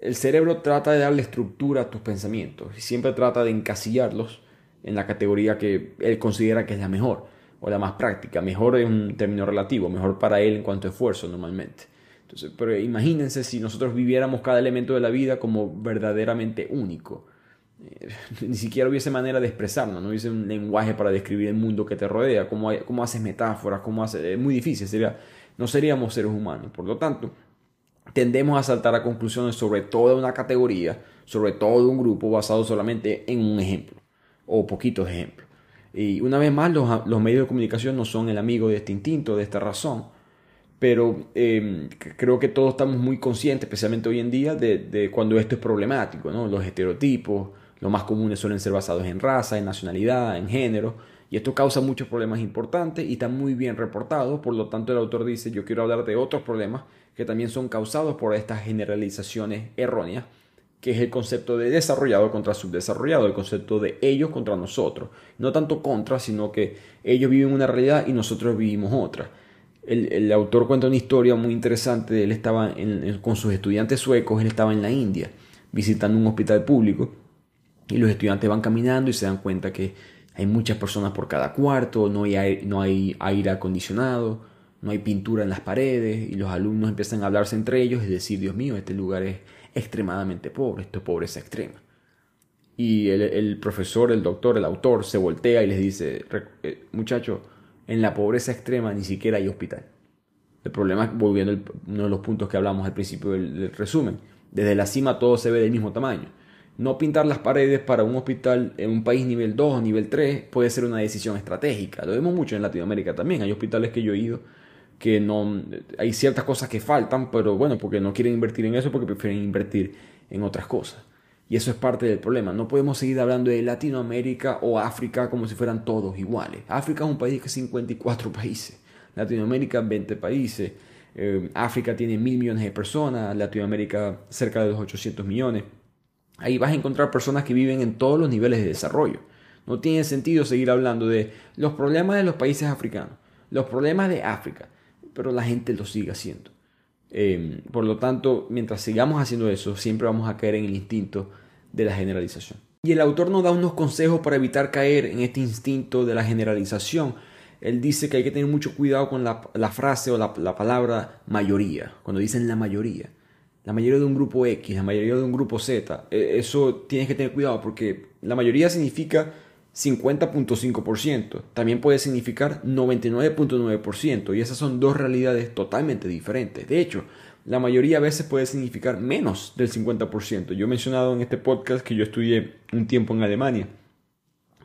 el cerebro trata de darle estructura a tus pensamientos y siempre trata de encasillarlos en la categoría que él considera que es la mejor o la más práctica. Mejor es un término relativo, mejor para él en cuanto a esfuerzo normalmente pero imagínense si nosotros viviéramos cada elemento de la vida como verdaderamente único. Eh, ni siquiera hubiese manera de expresarnos, no hubiese un lenguaje para describir el mundo que te rodea, cómo, cómo haces metáforas, cómo haces... Es muy difícil, sería, no seríamos seres humanos. Por lo tanto, tendemos a saltar a conclusiones sobre toda una categoría, sobre todo un grupo basado solamente en un ejemplo o poquitos ejemplos. Y una vez más, los, los medios de comunicación no son el amigo de este instinto, de esta razón, pero em, creo que todos estamos muy conscientes, especialmente hoy en día, de, cuando esto es problemático, ¿no? Los estereotipos, los más comunes suelen ser basados en raza, en nacionalidad, en género, y esto causa muchos problemas importantes y está muy bien reportado, por lo tanto el autor dice, yo quiero hablar de otros problemas que también son causados por estas generalizaciones erróneas, que es el concepto de desarrollado contra subdesarrollado, el concepto de ellos contra nosotros, no tanto contra, sino que ellos viven una realidad y nosotros vivimos otra El, autor cuenta una historia muy interesante. Él estaba con sus estudiantes suecos, él estaba en la India visitando un hospital público y los estudiantes van caminando y se dan cuenta que hay muchas personas por cada cuarto, no hay, no hay aire acondicionado, no hay pintura en las paredes y los alumnos empiezan a hablarse entre ellos y decir, Dios mío, este lugar es extremadamente pobre, esto es pobreza extrema. Y el, profesor, el doctor, el autor se voltea y les dice, eh, muchachos, en la pobreza extrema ni siquiera hay hospital. El problema, volviendo a uno de los puntos que hablamos al principio del, resumen, desde la cima todo se ve del mismo tamaño. No pintar las paredes para un hospital en un país nivel 2 o nivel 3 puede ser una decisión estratégica. Lo vemos mucho en Latinoamérica también. Hay hospitales que yo he ido que no hay ciertas cosas que faltan, pero bueno, porque no quieren invertir en eso, porque prefieren invertir en otras cosas. Y eso es parte del problema. No podemos seguir hablando de Latinoamérica o África como si fueran todos iguales. África es un país que es 54 países. Latinoamérica 20 países. Eh, África tiene mil millones de personas. Latinoamérica cerca de los 800 millones. Ahí vas a encontrar personas que viven en todos los niveles de desarrollo. No tiene sentido seguir hablando de los problemas de los países africanos, los problemas de África, pero la gente lo sigue haciendo. Em, por lo tanto, mientras sigamos haciendo eso, siempre vamos a caer en el instinto de la generalización. Y el autor nos da unos consejos para evitar caer en este instinto de la generalización. Él dice que hay que tener mucho cuidado con la, frase o la, la, palabra mayoría, cuando dicen la mayoría. La mayoría de un grupo X, la mayoría de un grupo Z. E, eso tienes que tener cuidado porque la mayoría significa 50.5%, también puede significar 99.9% y esas son dos realidades totalmente diferentes. De hecho, la mayoría a veces puede significar menos del 50%. Yo he mencionado en este podcast que yo estudié un tiempo en Alemania,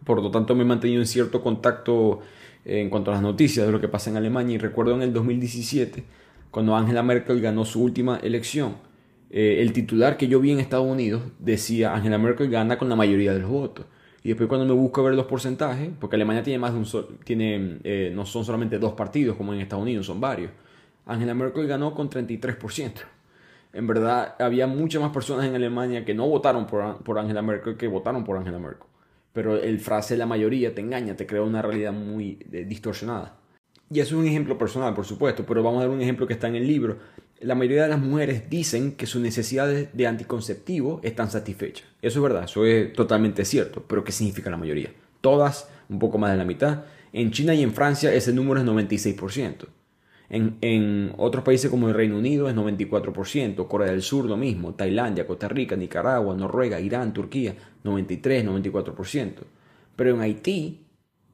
por lo tanto me he mantenido en cierto contacto en cuanto a las noticias de lo que pasa en Alemania y recuerdo en el 2017, cuando Angela Merkel ganó su última elección, eh, el titular que yo vi en Estados Unidos decía Angela Merkel gana con la mayoría de los votos. Y después cuando me busco ver los porcentajes, porque Alemania tiene más de un sol, tiene, eh, no son solamente dos partidos como en Estados Unidos, son varios. Angela Merkel ganó con 33%. En verdad, había muchas más personas en Alemania que no votaron por, por Angela Merkel que votaron por Angela Merkel. Pero el frase la mayoría te engaña, te crea una realidad muy eh, distorsionada. Y eso es un ejemplo personal, por supuesto, pero vamos a dar un ejemplo que está en el libro. La mayoría de las mujeres dicen que sus necesidades de anticonceptivo están satisfechas. Eso es verdad, eso es totalmente cierto, pero ¿qué significa la mayoría? Todas, un poco más de la mitad. En China y en Francia ese número es 96%. En, otros países como el Reino Unido es 94%, Corea del Sur lo mismo, Tailandia, Costa Rica, Nicaragua, Noruega, Irán, Turquía, 93, 94%. Pero en Haití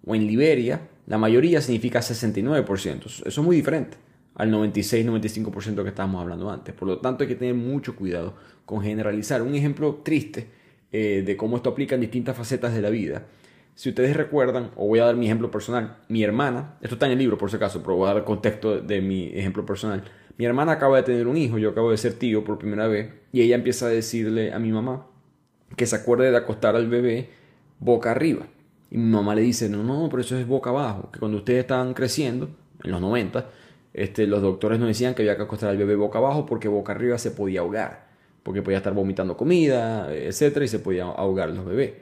o en Liberia la mayoría significa 69%. Eso es muy diferente al 96-95% que estábamos hablando antes. Por lo tanto, hay que tener mucho cuidado con generalizar. Un ejemplo triste eh, de cómo esto aplica en distintas facetas de la vida. Si ustedes recuerdan, o voy a dar mi ejemplo personal, mi hermana, esto está en el libro por si acaso, pero voy a dar el contexto de mi ejemplo personal. Mi hermana acaba de tener un hijo, yo acabo de ser tío por primera vez, y ella empieza a decirle a mi mamá que se acuerde de acostar al bebé boca arriba. Y mi mamá le dice, no, no, pero eso es boca abajo, que cuando ustedes estaban creciendo, en los 90, este, los doctores nos decían que había que acostar al bebé boca abajo porque boca arriba se podía ahogar, porque podía estar vomitando comida, etcétera, y se podía ahogar los bebés.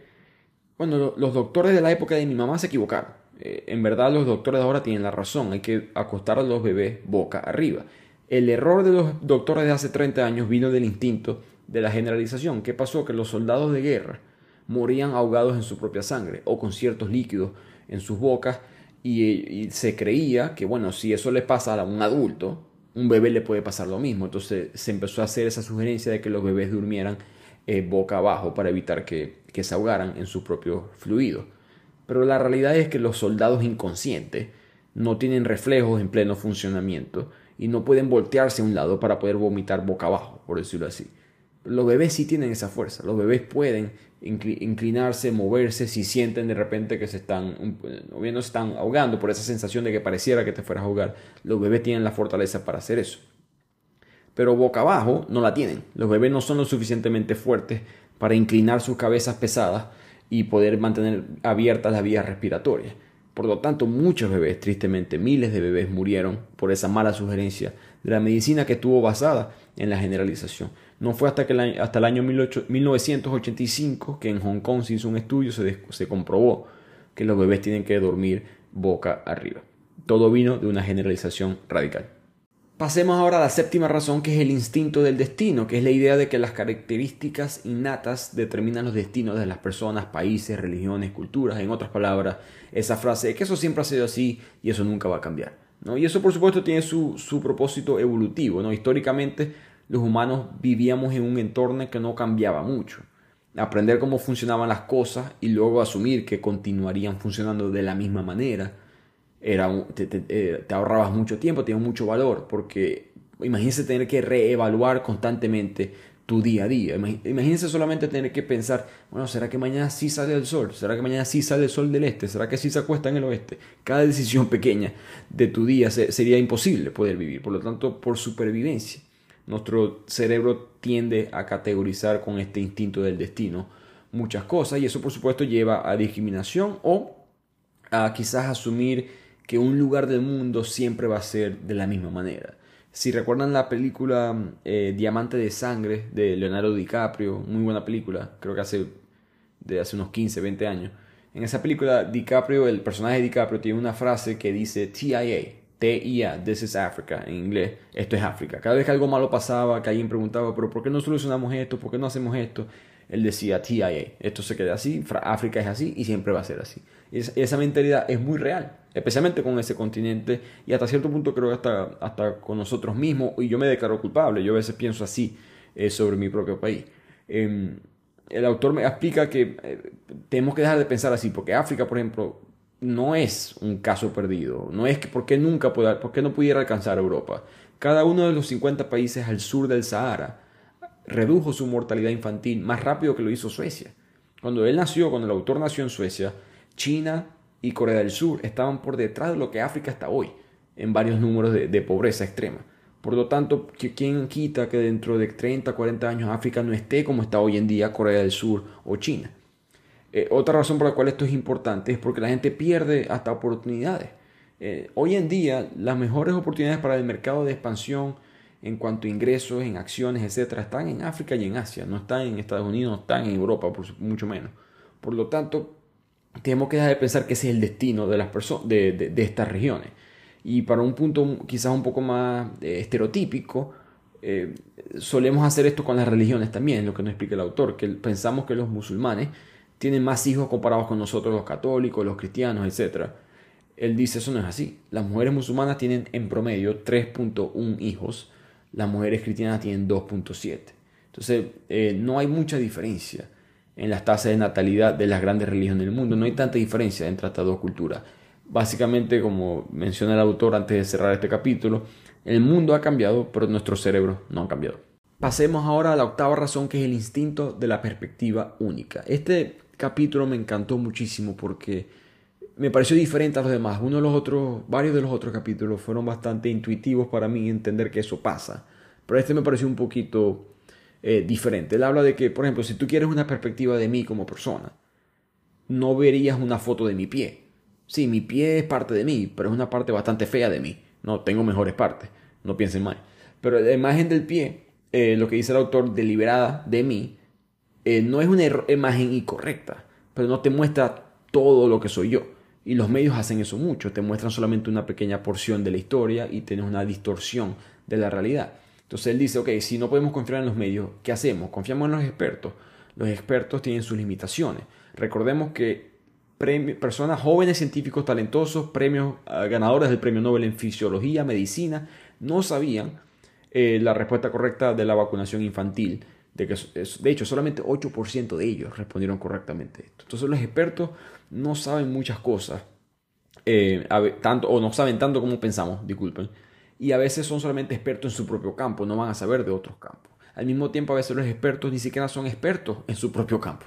Bueno, los doctores de la época de mi mamá se equivocaron. Eh, en verdad los doctores de ahora tienen la razón, hay que acostar a los bebés boca arriba. El error de los doctores de hace 30 años vino del instinto de la generalización. ¿Qué pasó? Que los soldados de guerra morían ahogados en su propia sangre o con ciertos líquidos en sus bocas y, se creía que, bueno, si eso le pasa a un adulto, un bebé le puede pasar lo mismo. Entonces se empezó a hacer esa sugerencia de que los bebés durmieran eh, boca abajo para evitar que, que se ahogaran en sus propios fluidos. Pero la realidad es que los soldados inconscientes no tienen reflejos en pleno funcionamiento y no pueden voltearse a un lado para poder vomitar boca abajo, por decirlo así. Los bebés sí tienen esa fuerza, los bebés pueden inclinarse, moverse, si sienten de repente que se están, o están ahogando por esa sensación de que pareciera que te fueras a ahogar, los bebés tienen la fortaleza para hacer eso. Pero boca abajo no la tienen, los bebés no son lo suficientemente fuertes para inclinar sus cabezas pesadas y poder mantener abiertas las vías respiratorias. Por lo tanto, muchos bebés, tristemente miles de bebés murieron por esa mala sugerencia de la medicina que estuvo basada en la generalización. No fue hasta, que el, hasta el año 1985 que en Hong Kong se hizo un estudio, se, se comprobó que los bebés tienen que dormir boca arriba. Todo vino de una generalización radical. Pasemos ahora a la séptima razón, que es el instinto del destino, que es la idea de que las características innatas determinan los destinos de las personas, países, religiones, culturas. En otras palabras, esa frase de que eso siempre ha sido así y eso nunca va a cambiar. ¿No? Y eso, por supuesto, tiene su, su propósito evolutivo. ¿no? Históricamente, los humanos vivíamos en un entorno que no cambiaba mucho. Aprender cómo funcionaban las cosas y luego asumir que continuarían funcionando de la misma manera era eh, te, ahorrabas mucho tiempo, tenía mucho valor, porque imagínense tener que reevaluar constantemente tu día a día. Imagínense solamente tener que pensar, bueno, ¿será que mañana sí sale el sol? ¿Será que mañana sí sale el sol del este? ¿Será que sí se acuesta en el oeste? Cada decisión pequeña de tu día sería imposible poder vivir. Por lo tanto, por supervivencia, nuestro cerebro tiende a categorizar con este instinto del destino muchas cosas y eso por supuesto lleva a discriminación o a quizás asumir que un lugar del mundo siempre va a ser de la misma manera. Si recuerdan la película eh, Diamante de Sangre de Leonardo DiCaprio, muy buena película, creo que hace, de hace unos 15, 20 años. En esa película, DiCaprio, el personaje de DiCaprio, tiene una frase que dice TIA, T-I-A, This is Africa, en inglés, esto es África. Cada vez que algo malo pasaba, que alguien preguntaba, pero ¿por qué no solucionamos esto? ¿Por qué no hacemos esto? Él decía TIA, esto se queda así, África es así y siempre va a ser así. esa mentalidad es muy real especialmente con ese continente y hasta cierto punto creo que hasta, hasta con nosotros mismos, y yo me declaro culpable, yo a veces pienso así eh, sobre mi propio país. Em, el autor me explica que eh, tenemos que dejar de pensar así, porque África, por ejemplo, no es un caso perdido, no es que por qué nunca pueda, por qué no pudiera alcanzar Europa. Cada uno de los 50 países al sur del Sahara redujo su mortalidad infantil más rápido que lo hizo Suecia. Cuando él nació, cuando el autor nació en Suecia, China y Corea del Sur estaban por detrás de lo que África está hoy, en varios números de, pobreza extrema. Por lo tanto, ¿quién quita que dentro de 30, 40 años África no esté como está hoy en día Corea del Sur o China? Eh, otra razón por la cual esto es importante es porque la gente pierde hasta oportunidades. Eh, hoy en día, las mejores oportunidades para el mercado de expansión en cuanto a ingresos, en acciones, etcétera, están en África y en Asia, no están en Estados Unidos, no están en Europa, por mucho menos. Por lo tanto, tenemos que dejar de pensar que ese es el destino de, las de, de, estas regiones. Y para un punto quizás un poco más eh, estereotípico, eh, solemos hacer esto con las religiones también, lo que nos explica el autor, que pensamos que los musulmanes tienen más hijos comparados con nosotros los católicos, los cristianos, etc. Él dice eso no es así. Las mujeres musulmanas tienen en promedio 3.1 hijos, las mujeres cristianas tienen 2.7. Entonces eh, no hay mucha diferencia en las tasas de natalidad de las grandes religiones del mundo. No hay tanta diferencia entre estas dos culturas. Básicamente, como menciona el autor antes de cerrar este capítulo, el mundo ha cambiado, pero nuestro cerebro no ha cambiado. Pasemos ahora a la octava razón, que es el instinto de la perspectiva única. Este capítulo me encantó muchísimo porque me pareció diferente a los demás. Uno de los otros, varios de los otros capítulos fueron bastante intuitivos para mí entender que eso pasa. Pero este me pareció un poquito eh, diferente. Él habla de que, por ejemplo, si tú quieres una perspectiva de mí como persona, no verías una foto de mi pie. Sí, mi pie es parte de mí, pero es una parte bastante fea de mí. No, tengo mejores partes, no piensen mal. Pero la imagen del pie, eh, lo que dice el autor, deliberada de mí, eh, no es una imagen incorrecta, pero no te muestra todo lo que soy yo. Y los medios hacen eso mucho, te muestran solamente una pequeña porción de la historia y tienes una distorsión de la realidad. Entonces él dice, ok, si no podemos confiar en los medios, ¿qué hacemos? Confiamos en los expertos. Los expertos tienen sus limitaciones. Recordemos que personas jóvenes, científicos talentosos, premios, ah, ganadores del premio Nobel en fisiología, medicina, no sabían eh, la respuesta correcta de la vacunación infantil. De, que, de hecho, solamente 8% de ellos respondieron correctamente esto. Entonces los expertos no saben muchas cosas, eh, tanto, o no saben tanto como pensamos, disculpen y a veces son solamente expertos en su propio campo, no van a saber de otros campos. Al mismo tiempo, a veces los expertos ni siquiera son expertos en su propio campo.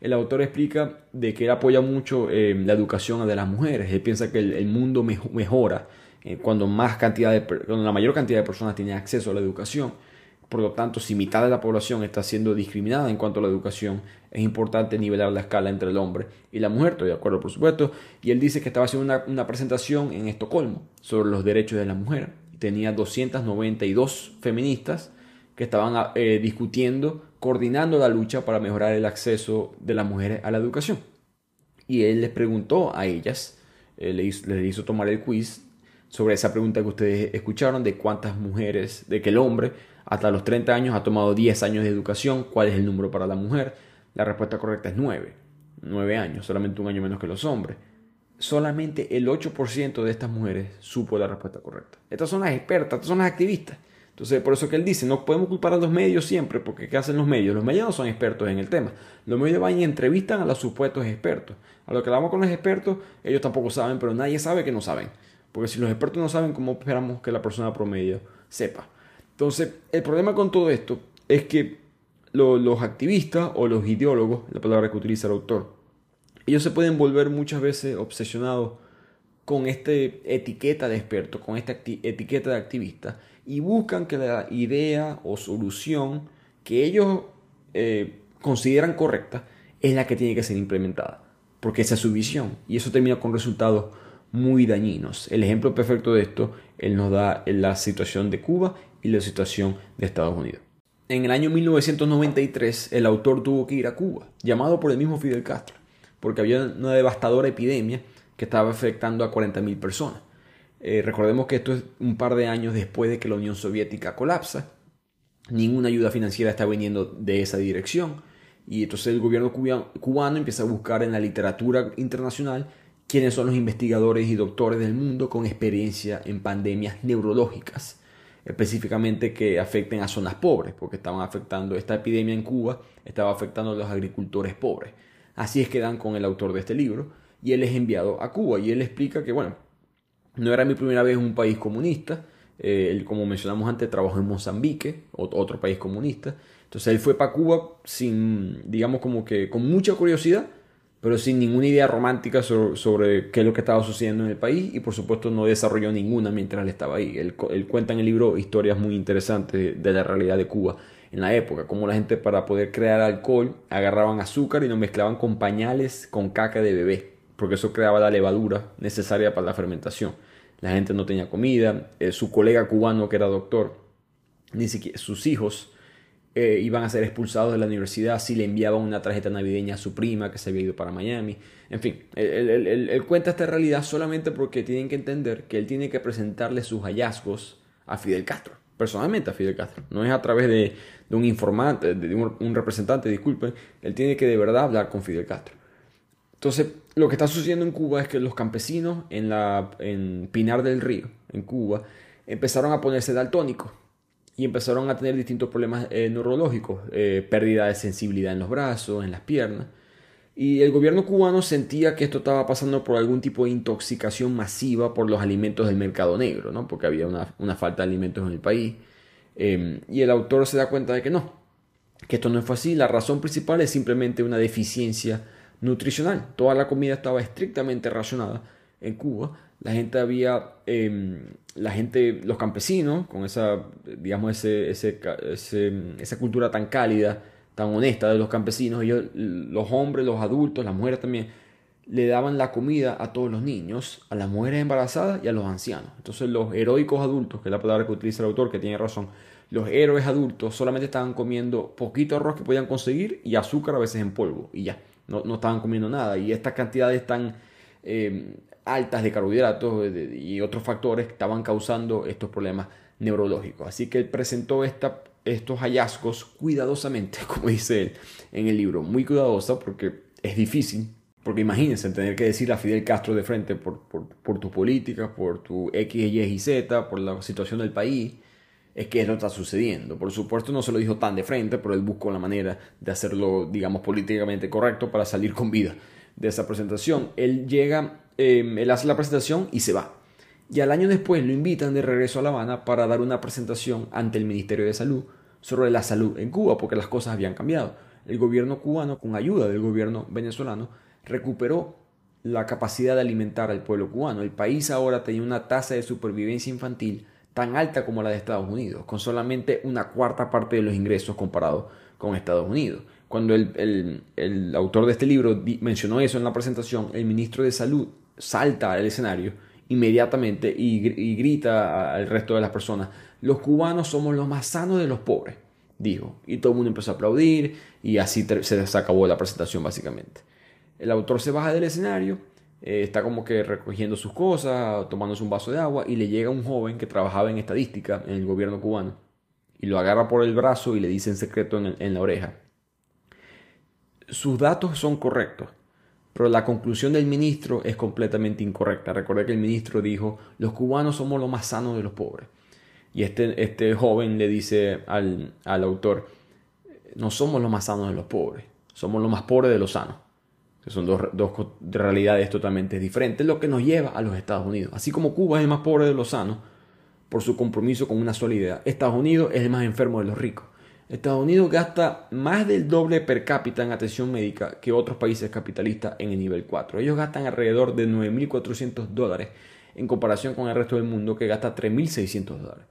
El autor explica de que él apoya mucho eh, la educación de las mujeres. Él piensa que el, mundo mejora eh, cuando, más cantidad de, cuando la mayor cantidad de personas tienen acceso a la educación. Por lo tanto, si mitad de la población está siendo discriminada en cuanto a la educación, es importante nivelar la escala entre el hombre y la mujer. Estoy de acuerdo, por supuesto. Y él dice que estaba haciendo una, presentación en Estocolmo sobre los derechos de la mujer tenía 292 feministas que estaban eh, discutiendo, coordinando la lucha para mejorar el acceso de las mujeres a la educación. Y él les preguntó a ellas, eh, les, hizo tomar el quiz sobre esa pregunta que ustedes escucharon de cuántas mujeres, de que el hombre hasta los 30 años ha tomado 10 años de educación, cuál es el número para la mujer. La respuesta correcta es 9. 9 años, solamente un año menos que los hombres. Solamente el 8% de estas mujeres supo la respuesta correcta. Estas son las expertas, estas son las activistas. Entonces, por eso que él dice, no podemos culpar a los medios siempre, porque ¿qué hacen los medios? Los medios no son expertos en el tema. Los medios van y entrevistan a los supuestos expertos. A lo que hablamos con los expertos, ellos tampoco saben, pero nadie sabe que no saben. Porque si los expertos no saben, ¿cómo esperamos que la persona promedio sepa? Entonces, el problema con todo esto es que los activistas o los ideólogos, la palabra que utiliza el autor, ellos se pueden volver muchas veces obsesionados con esta etiqueta de experto, con esta etiqueta de activista, y buscan que la idea o solución que ellos eh, consideran correcta es la que tiene que ser implementada, porque esa es su visión, y eso termina con resultados muy dañinos. El ejemplo perfecto de esto, él nos da la situación de Cuba y la situación de Estados Unidos. En el año 1993, el autor tuvo que ir a Cuba, llamado por el mismo Fidel Castro, porque había una devastadora epidemia que estaba afectando a 40.000 personas. Eh, recordemos que esto es un par de años después de que la Unión Soviética colapsa. Ninguna ayuda financiera está viniendo de esa dirección. Y entonces el gobierno cubano empieza a buscar en la literatura internacional quiénes son los investigadores y doctores del mundo con experiencia en pandemias neurológicas, específicamente que afecten a zonas pobres, porque estaban afectando esta epidemia en Cuba, estaba afectando a los agricultores pobres. Así es que dan con el autor de este libro y él es enviado a Cuba y él explica que, bueno, no era mi primera vez en un país comunista, eh, él, como mencionamos antes, trabajó en Mozambique, otro país comunista. Entonces él fue para Cuba sin, digamos, como que con mucha curiosidad, pero sin ninguna idea romántica sobre, qué es lo que estaba sucediendo en el país y por supuesto no desarrolló ninguna mientras él estaba ahí. Él, cuenta en el libro historias muy interesantes de, la realidad de Cuba en la época, como la gente para poder crear alcohol agarraban azúcar y lo mezclaban con pañales con caca de bebé, porque eso creaba la levadura necesaria para la fermentación. La gente no tenía comida, eh, su colega cubano que era doctor, ni siquiera sus hijos eh, iban a ser expulsados de la universidad si le enviaban una tarjeta navideña a su prima que se había ido para Miami. En fin, él, cuenta esta realidad solamente porque tienen que entender que él tiene que presentarle sus hallazgos a Fidel Castro, personalmente a Fidel Castro. No es a través de, un informante, de un, representante, disculpen, él tiene que de verdad hablar con Fidel Castro. Entonces, lo que está sucediendo en Cuba es que los campesinos en, la, Pinar del Río, en Cuba, empezaron a ponerse daltónicos y empezaron a tener distintos problemas eh, neurológicos, eh, pérdida de sensibilidad en los brazos, en las piernas. Y el gobierno cubano sentía que esto estaba pasando por algún tipo de intoxicación masiva por los alimentos del mercado negro, ¿no? porque había una, falta de alimentos en el país. Em, y el autor se da cuenta de que no, que esto no fue así. La razón principal es simplemente una deficiencia nutricional. Toda la comida estaba estrictamente racionada en Cuba la gente había, em, la gente, los campesinos, con esa, digamos, ese, esa cultura tan cálida, tan honesta de los campesinos, ellos, los hombres, los adultos, las mujeres también, le daban la comida a todos los niños, a las mujeres embarazadas y a los ancianos. Entonces los heroicos adultos, que es la palabra que utiliza el autor, que tiene razón, los héroes adultos solamente estaban comiendo poquito arroz que podían conseguir y azúcar a veces en polvo y ya, no, no estaban comiendo nada. Y estas cantidades tan em, altas de carbohidratos y otros factores que estaban causando estos problemas neurológicos. Así que él presentó esta, estos hallazgos cuidadosamente, como dice él en el libro, muy cuidadosa porque es difícil, porque imagínense tener que decir a Fidel Castro de frente por, por, por tus políticas, por tu X, Y y Z, por la situación del país, es que eso está sucediendo. Por supuesto no se lo dijo tan de frente, pero él buscó la manera de hacerlo, digamos, políticamente correcto para salir con vida de esa presentación. Él llega Em, él hace la presentación y se va. Y al año después lo invitan de regreso a La Habana para dar una presentación ante el Ministerio de Salud sobre la salud en Cuba, porque las cosas habían cambiado. El gobierno cubano, con ayuda del gobierno venezolano, recuperó la capacidad de alimentar al pueblo cubano. El país ahora tenía una tasa de supervivencia infantil tan alta como la de Estados Unidos, con solamente una cuarta parte de los ingresos comparado con Estados Unidos. Cuando el, el autor de este libro mencionó eso en la presentación, el ministro de Salud salta al escenario inmediatamente y, grita al resto de las personas, los cubanos somos los más sanos de los pobres, dijo. Y todo el mundo empezó a aplaudir y así se, acabó la presentación básicamente. El autor se baja del escenario, eh, está como que recogiendo sus cosas, tomándose un vaso de agua y le llega un joven que trabajaba en estadística en el gobierno cubano y lo agarra por el brazo y le dice en secreto en, la oreja. Sus datos son correctos, pero la conclusión del ministro es completamente incorrecta. Recuerda que el ministro dijo, los cubanos somos los más sanos de los pobres. Y este, este joven le dice al, al autor, no somos los más sanos de los pobres, somos los más pobres de los sanos que son dos, dos, realidades totalmente diferentes, lo que nos lleva a los Estados Unidos. Así como Cuba es el más pobre de los sanos, por su compromiso con una sola idea, Estados Unidos es el más enfermo de los ricos. Estados Unidos gasta más del doble per cápita en atención médica que otros países capitalistas en el nivel 4. Ellos gastan alrededor de 9.400 dólares en comparación con el resto del mundo que gasta 3.600 dólares.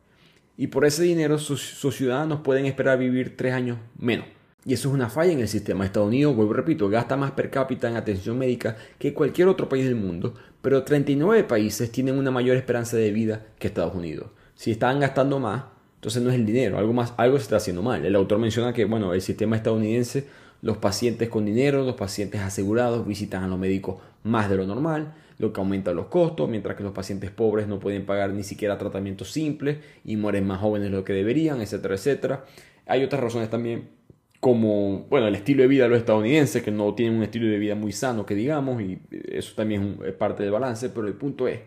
Y por ese dinero sus, ciudadanos pueden esperar vivir tres años menos. Y eso es una falla en el sistema. Estados Unidos, vuelvo repito, gasta más per cápita en atención médica que cualquier otro país del mundo, pero 39 países tienen una mayor esperanza de vida que Estados Unidos. Si están gastando más, entonces no es el dinero, algo más, algo se está haciendo mal. El autor menciona que, bueno, el sistema estadounidense, los pacientes con dinero, los pacientes asegurados visitan a los médicos más de lo normal, lo que aumenta los costos, mientras que los pacientes pobres no pueden pagar ni siquiera tratamientos simples y mueren más jóvenes de lo que deberían, etcétera, etcétera. Hay otras razones también como, bueno, el estilo de vida de los estadounidenses, que no tienen un estilo de vida muy sano, que digamos, y eso también es parte del balance, pero el punto es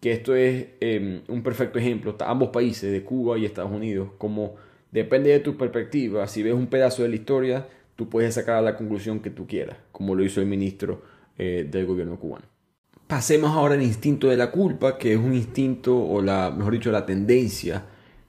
que esto es em, un perfecto ejemplo, ambos países, de Cuba y Estados Unidos, como depende de tu perspectiva, si ves un pedazo de la historia, tú puedes sacar la conclusión que tú quieras, como lo hizo el ministro eh, del gobierno cubano. Pasemos ahora al instinto de la culpa, que es un instinto, o la, mejor dicho, la tendencia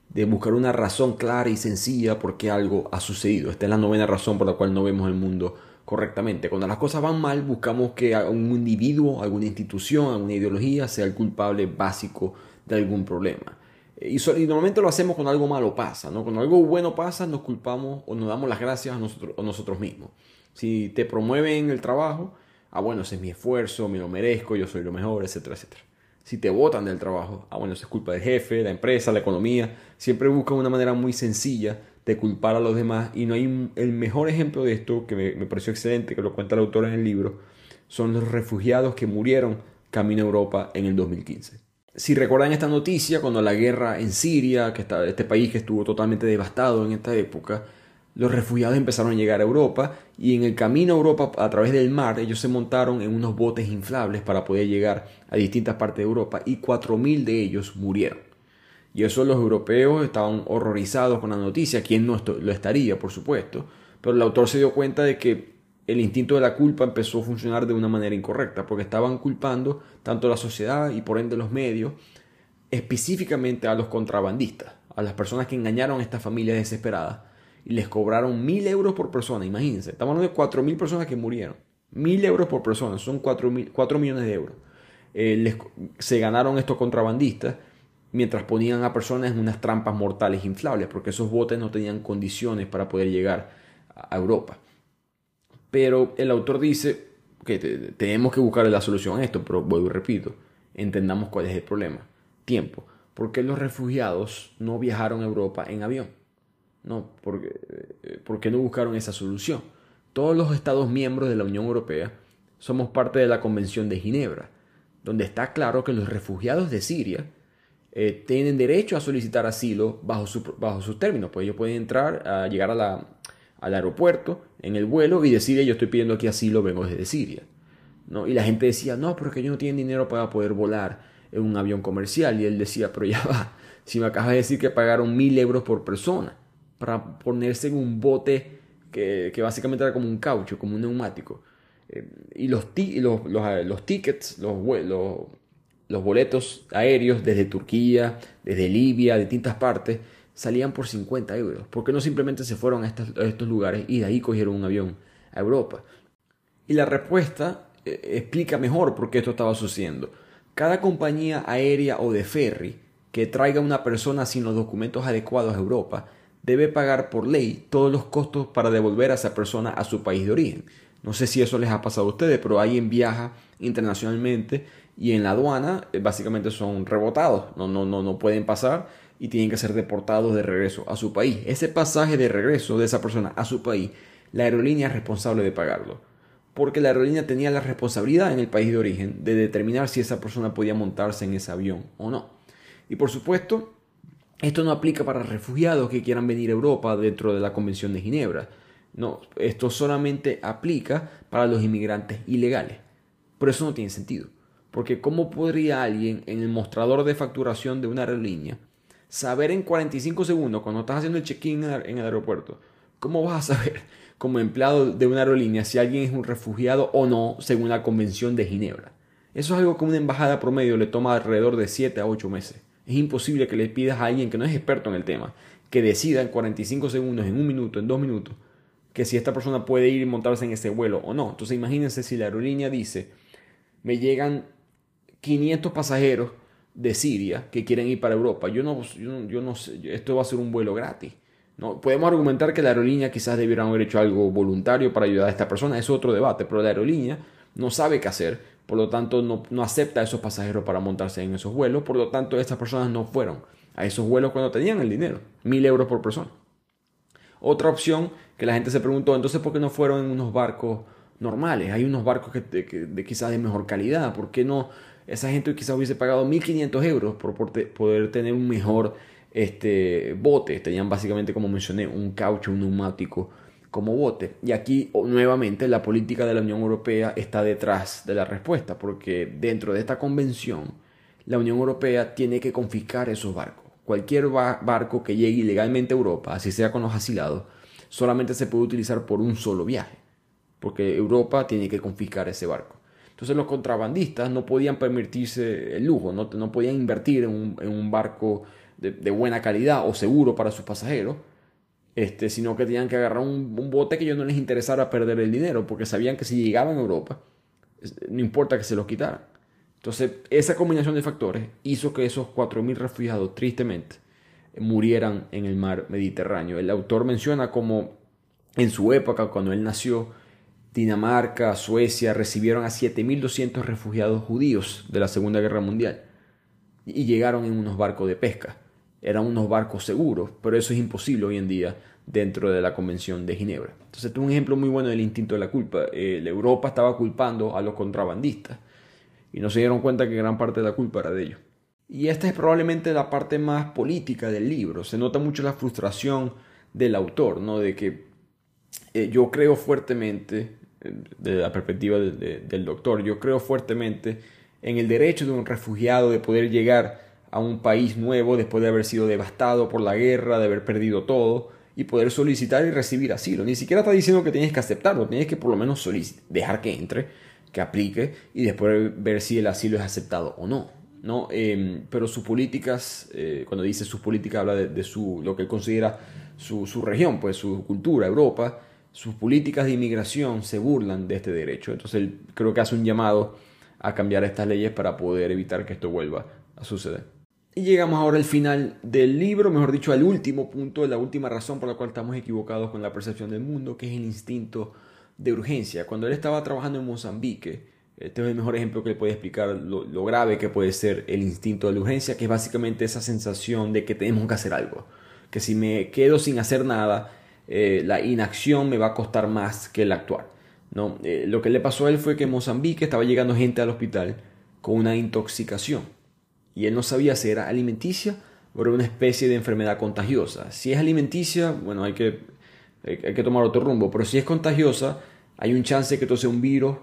de buscar una razón clara y sencilla por qué algo ha sucedido. Esta es la novena razón por la cual no vemos el mundo correctamente. Cuando las cosas van mal, buscamos que un individuo, alguna institución, alguna ideología sea el culpable básico de algún problema. Y, normalmente lo hacemos cuando algo malo pasa, ¿no? Cuando algo bueno pasa, nos culpamos o nos damos las gracias a nosotros, a nosotros mismos. Si te promueven el trabajo, ah, bueno, ese es mi esfuerzo, me lo merezco, yo soy lo mejor, etcétera, etcétera si te botan del trabajo, ah, bueno, eso es culpa del jefe, la empresa, la economía. Siempre buscan una manera muy sencilla de culpar a los demás y no hay el mejor ejemplo de esto que me, pareció excelente, que lo cuenta el autor en el libro, son los refugiados que murieron camino a Europa en el 2015. Si recuerdan esta noticia, cuando la guerra en Siria, que está, este país que estuvo totalmente devastado en esta época, los refugiados empezaron a llegar a Europa y en el camino a Europa a través del mar ellos se montaron en unos botes inflables para poder llegar a distintas partes de Europa y 4.000 de ellos murieron. Y eso los europeos estaban horrorizados con la noticia, quien no lo estaría, por supuesto, pero el autor se dio cuenta de que el instinto de la culpa empezó a funcionar de una manera incorrecta, porque estaban culpando tanto la sociedad y por ende los medios, específicamente a los contrabandistas, a las personas que engañaron a estas familias desesperadas y les cobraron mil euros por persona. Imagínense, estamos hablando de cuatro mil personas que murieron. Mil euros por persona, son cuatro, mil, millones de euros. Eh, se ganaron estos contrabandistas mientras ponían a personas en unas trampas mortales inflables, porque esos botes no tenían condiciones para poder llegar a Europa. Pero el autor dice que tenemos que buscar la solución a esto, pero vuelvo y repito, entendamos cuál es el problema. Tiempo. ¿Por qué los refugiados no viajaron a Europa en avión? No, eh, ¿por qué no buscaron esa solución? Todos los Estados miembros de la Unión Europea somos parte de la Convención de Ginebra, donde está claro que los refugiados de Siria eh, tienen derecho a solicitar asilo bajo, bajo sus términos. Pues ellos pueden entrar, a llegar a la, al aeropuerto en el vuelo y decir yo estoy pidiendo aquí asilo, vengo desde Siria. ¿no? Y la gente decía, no, porque ellos no tienen dinero para poder volar en un avión comercial. Y él decía, pero ya va, si me acabas de decir que pagaron mil euros por persona para ponerse en un bote que, básicamente era como un caucho, como un neumático. Eh, y los, los, tickets, los, los boletos aéreos desde Turquía, desde Libia, de distintas partes, salían por 50 euros. ¿Por qué no simplemente se fueron a estos lugares y de ahí cogieron un avión a Europa? Y la respuesta eh, explica mejor por qué esto estaba sucediendo. Cada compañía aérea o de ferry que traiga una persona sin los documentos adecuados a Europa debe pagar por ley todos los costos para devolver a esa persona a su país de origen. No sé si eso les ha pasado a ustedes, pero alguien viaja internacionalmente y en la aduana eh, básicamente son rebotados, no, no, no, no pueden pasar y tienen que ser deportados de regreso a su país. Ese pasaje de regreso de esa persona a su país, la aerolínea es responsable de pagarlo. porque la aerolínea tenía la responsabilidad en el país de origen de determinar si esa persona podía montarse en ese avión o no. Y por supuesto, esto no aplica para refugiados que quieran venir a Europa dentro de la Convención de Ginebra. No, esto solamente aplica para los inmigrantes ilegales. Pero eso no tiene sentido. Porque ¿cómo podría alguien en el mostrador de facturación de una aerolínea saber en 45 segundos cuando estás haciendo el check-in en el aeropuerto? ¿Cómo vas a saber como empleado de una aerolínea si alguien es un refugiado o no según la Convención de Ginebra? Eso es algo que una embajada promedio le toma alrededor de 7 a 8 meses. Es imposible que le pidas a alguien que no es experto en el tema que decida en 45 segundos, en un minuto, en dos minutos, que si esta persona puede ir y montarse en ese vuelo o no. Entonces imagínense si la aerolínea dice, me llegan 500 pasajeros de Siria que quieren ir para Europa. Yo no, yo no, sé, esto va a ser un vuelo gratis. ¿no? Podemos argumentar que la aerolínea quizás debieran haber hecho algo voluntario para ayudar a esta persona, es otro debate, pero la aerolínea no sabe qué hacer, por lo tanto no, no acepta a esos pasajeros para montarse en esos vuelos, por lo tanto estas personas no fueron a esos vuelos cuando tenían el dinero, mil euros por persona. Otra opción que la gente se preguntó, entonces, ¿por qué no fueron en unos barcos normales? Hay unos barcos que, de quizás de mejor calidad, ¿por qué no esa gente quizás hubiese pagado 1.500 euros por poder tener un mejor este, bote. Tenían básicamente, como mencioné, un caucho, un neumático como bote. Y aquí nuevamente la política de la Unión Europea está detrás de la respuesta, porque dentro de esta convención la Unión Europea tiene que confiscar esos barcos. Cualquier barco que llegue ilegalmente a Europa, así sea con los asilados, solamente se puede utilizar por un solo viaje, porque Europa tiene que confiscar ese barco. Entonces los contrabandistas no podían permitirse el lujo, no, no podían invertir en un, barco de, buena calidad o seguro para sus pasajeros, este, sino que tenían que agarrar un, bote que ellos no les interesara perder el dinero, porque sabían que si llegaban a Europa, no importa que se los quitaran. Entonces esa combinación de factores hizo que esos 4.000 refugiados, tristemente, murieran en el mar Mediterráneo. El autor menciona como en su época, cuando él nació, Dinamarca, Suecia recibieron a 7.200 refugiados judíos de la Segunda Guerra Mundial y llegaron en unos barcos de pesca. Eran unos barcos seguros, pero eso es imposible hoy en día dentro de la Convención de Ginebra. Entonces, este es un ejemplo muy bueno del instinto de la culpa. Eh, Europa estaba culpando a los contrabandistas y no se dieron cuenta que gran parte de la culpa era de ellos. Y esta es probablemente la parte más política del libro. Se nota mucho la frustración del autor, ¿no? De que eh, yo creo fuertemente de la perspectiva del doctor. Yo creo fuertemente en el derecho de un refugiado de poder llegar a un país nuevo después de haber sido devastado por la guerra, de haber perdido todo y poder solicitar y recibir asilo. Ni siquiera está diciendo que tienes que aceptarlo, tienes que por lo menos dejar que entre, que aplique y después ver si el asilo es aceptado o no. ¿no? Em, pero sus políticas, eh, cuando dice sus políticas, habla de, su, lo que él considera su, su región, pues su cultura, Europa, sus políticas de inmigración se burlan de este derecho. Entonces él creo que hace un llamado a cambiar estas leyes para poder evitar que esto vuelva a suceder. Y llegamos ahora al final del libro, mejor dicho, al último punto, la última razón por la cual estamos equivocados con la percepción del mundo, que es el instinto de urgencia. Cuando él estaba trabajando en Mozambique, este es el mejor ejemplo que le puede explicar lo, grave que puede ser el instinto de urgencia, que es básicamente esa sensación de que tenemos que hacer algo. Que si me quedo sin hacer nada, eh, la inacción me va a costar más que el actuar. ¿no? Eh, lo que le pasó a él fue que en Mozambique estaba llegando gente al hospital con una intoxicación y él no sabía si era alimenticia o era una especie de enfermedad contagiosa. Si es alimenticia, bueno, hay que, hay que tomar otro rumbo, pero si es contagiosa, hay un chance que esto sea un virus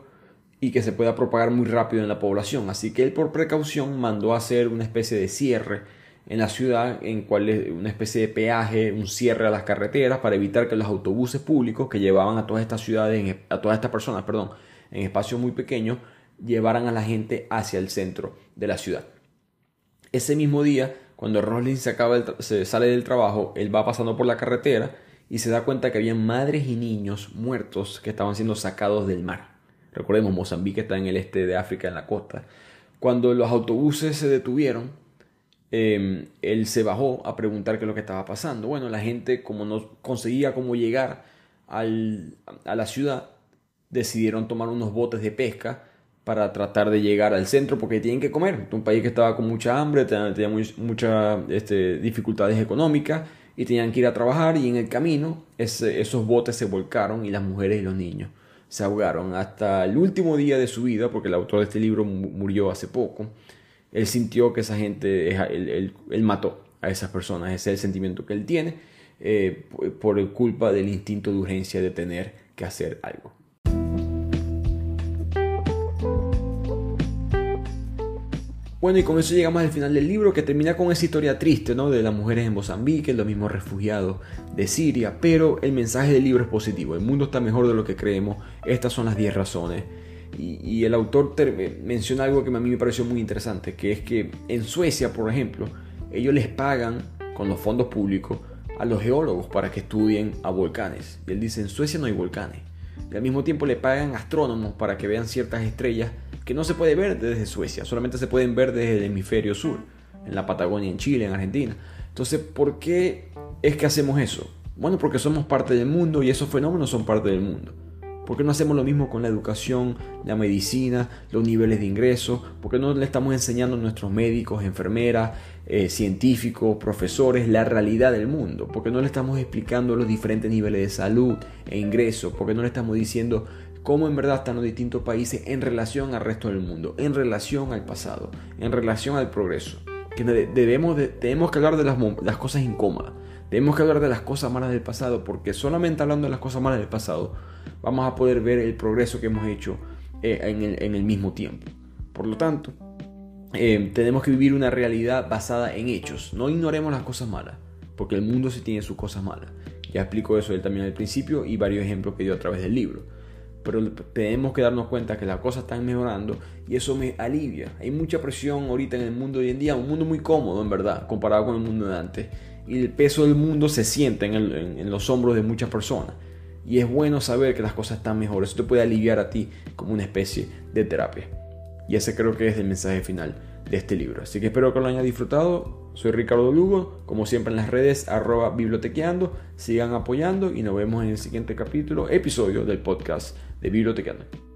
y que se pueda propagar muy rápido en la población. Así que él por precaución mandó a hacer una especie de cierre en la ciudad en cual es una especie de peaje, un cierre a las carreteras para evitar que los autobuses públicos que llevaban a todas estas ciudades, a todas estas personas, perdón, en espacios muy pequeños, llevaran a la gente hacia el centro de la ciudad. Ese mismo día, cuando Roslin se, acaba se sale del trabajo, él va pasando por la carretera y se da cuenta que había madres y niños muertos que estaban siendo sacados del mar. Recordemos, Mozambique está en el este de África, en la costa. Cuando los autobuses se detuvieron, Em, él se bajó a preguntar qué es lo que estaba pasando. Bueno, la gente, como no conseguía cómo llegar a la ciudad, decidieron tomar unos botes de pesca para tratar de llegar al centro porque tienen que comer. Un país que estaba con mucha hambre, tenía, muchas este, dificultades económicas y tenían que ir a trabajar y en el camino esos botes se volcaron y las mujeres y los niños se ahogaron. Hasta el último día de su vida, porque el autor de este libro murió hace poco, él sintió que esa gente, él, mató a esas personas. Ese es el sentimiento que él tiene eh, por culpa del instinto de urgencia de tener que hacer algo. Bueno, y con eso llegamos al final del libro que termina con esa historia triste, ¿no? De las mujeres en Mozambique, los mismos refugiados de Siria, pero el mensaje del libro es positivo, el mundo está mejor de lo que creemos, estas son las 10 razones. Y, el autor menciona algo que a mí me pareció muy interesante, que es que en Suecia, por ejemplo, ellos les pagan con los fondos públicos a los geólogos para que estudien a volcanes. Y él dice, en Suecia no hay volcanes. Y al mismo tiempo le pagan astrónomos para que vean ciertas estrellas que no se puede ver desde Suecia, solamente se pueden ver desde el hemisferio sur, en la Patagonia, en Chile, en Argentina. Entonces, ¿por qué es que hacemos eso? Bueno, porque somos parte del mundo y esos fenómenos son parte del mundo. ¿Por qué no hacemos lo mismo con la educación, la medicina, los niveles de ingreso? ¿Por qué no le estamos enseñando a nuestros médicos, enfermeras, eh, científicos, profesores la realidad del mundo? ¿Por qué no le estamos explicando los diferentes niveles de salud e ingreso? ¿Por qué no le estamos diciendo cómo en verdad están los distintos países en relación al resto del mundo, en relación al pasado, en relación al progreso? Que debemos, tenemos que hablar de las, las cosas incómodas, tenemos que hablar de las cosas malas del pasado, porque solamente hablando de las cosas malas del pasado, vamos a poder ver el progreso que hemos hecho eh, en, el, mismo tiempo. Por lo tanto, eh, tenemos que vivir una realidad basada en hechos. No ignoremos las cosas malas, porque el mundo sí tiene sus cosas malas. Ya explico eso él también al principio y varios ejemplos que dio a través del libro. Pero tenemos que darnos cuenta que las cosas están mejorando y eso me alivia. Hay mucha presión ahorita en el mundo hoy en día, un mundo muy cómodo en verdad, comparado con el mundo de antes. Y el peso del mundo se siente en, en los hombros de muchas personas. Y es bueno saber que las cosas están mejores. Eso puede aliviar a ti como una especie de terapia. Y ese creo que es el mensaje final de este libro. Así que espero que lo hayan disfrutado. Soy Ricardo Lugo, como siempre en las redes arroba bibliotequeando. Sigan apoyando y nos vemos en el siguiente capítulo, episodio del podcast de Bibliotequeando.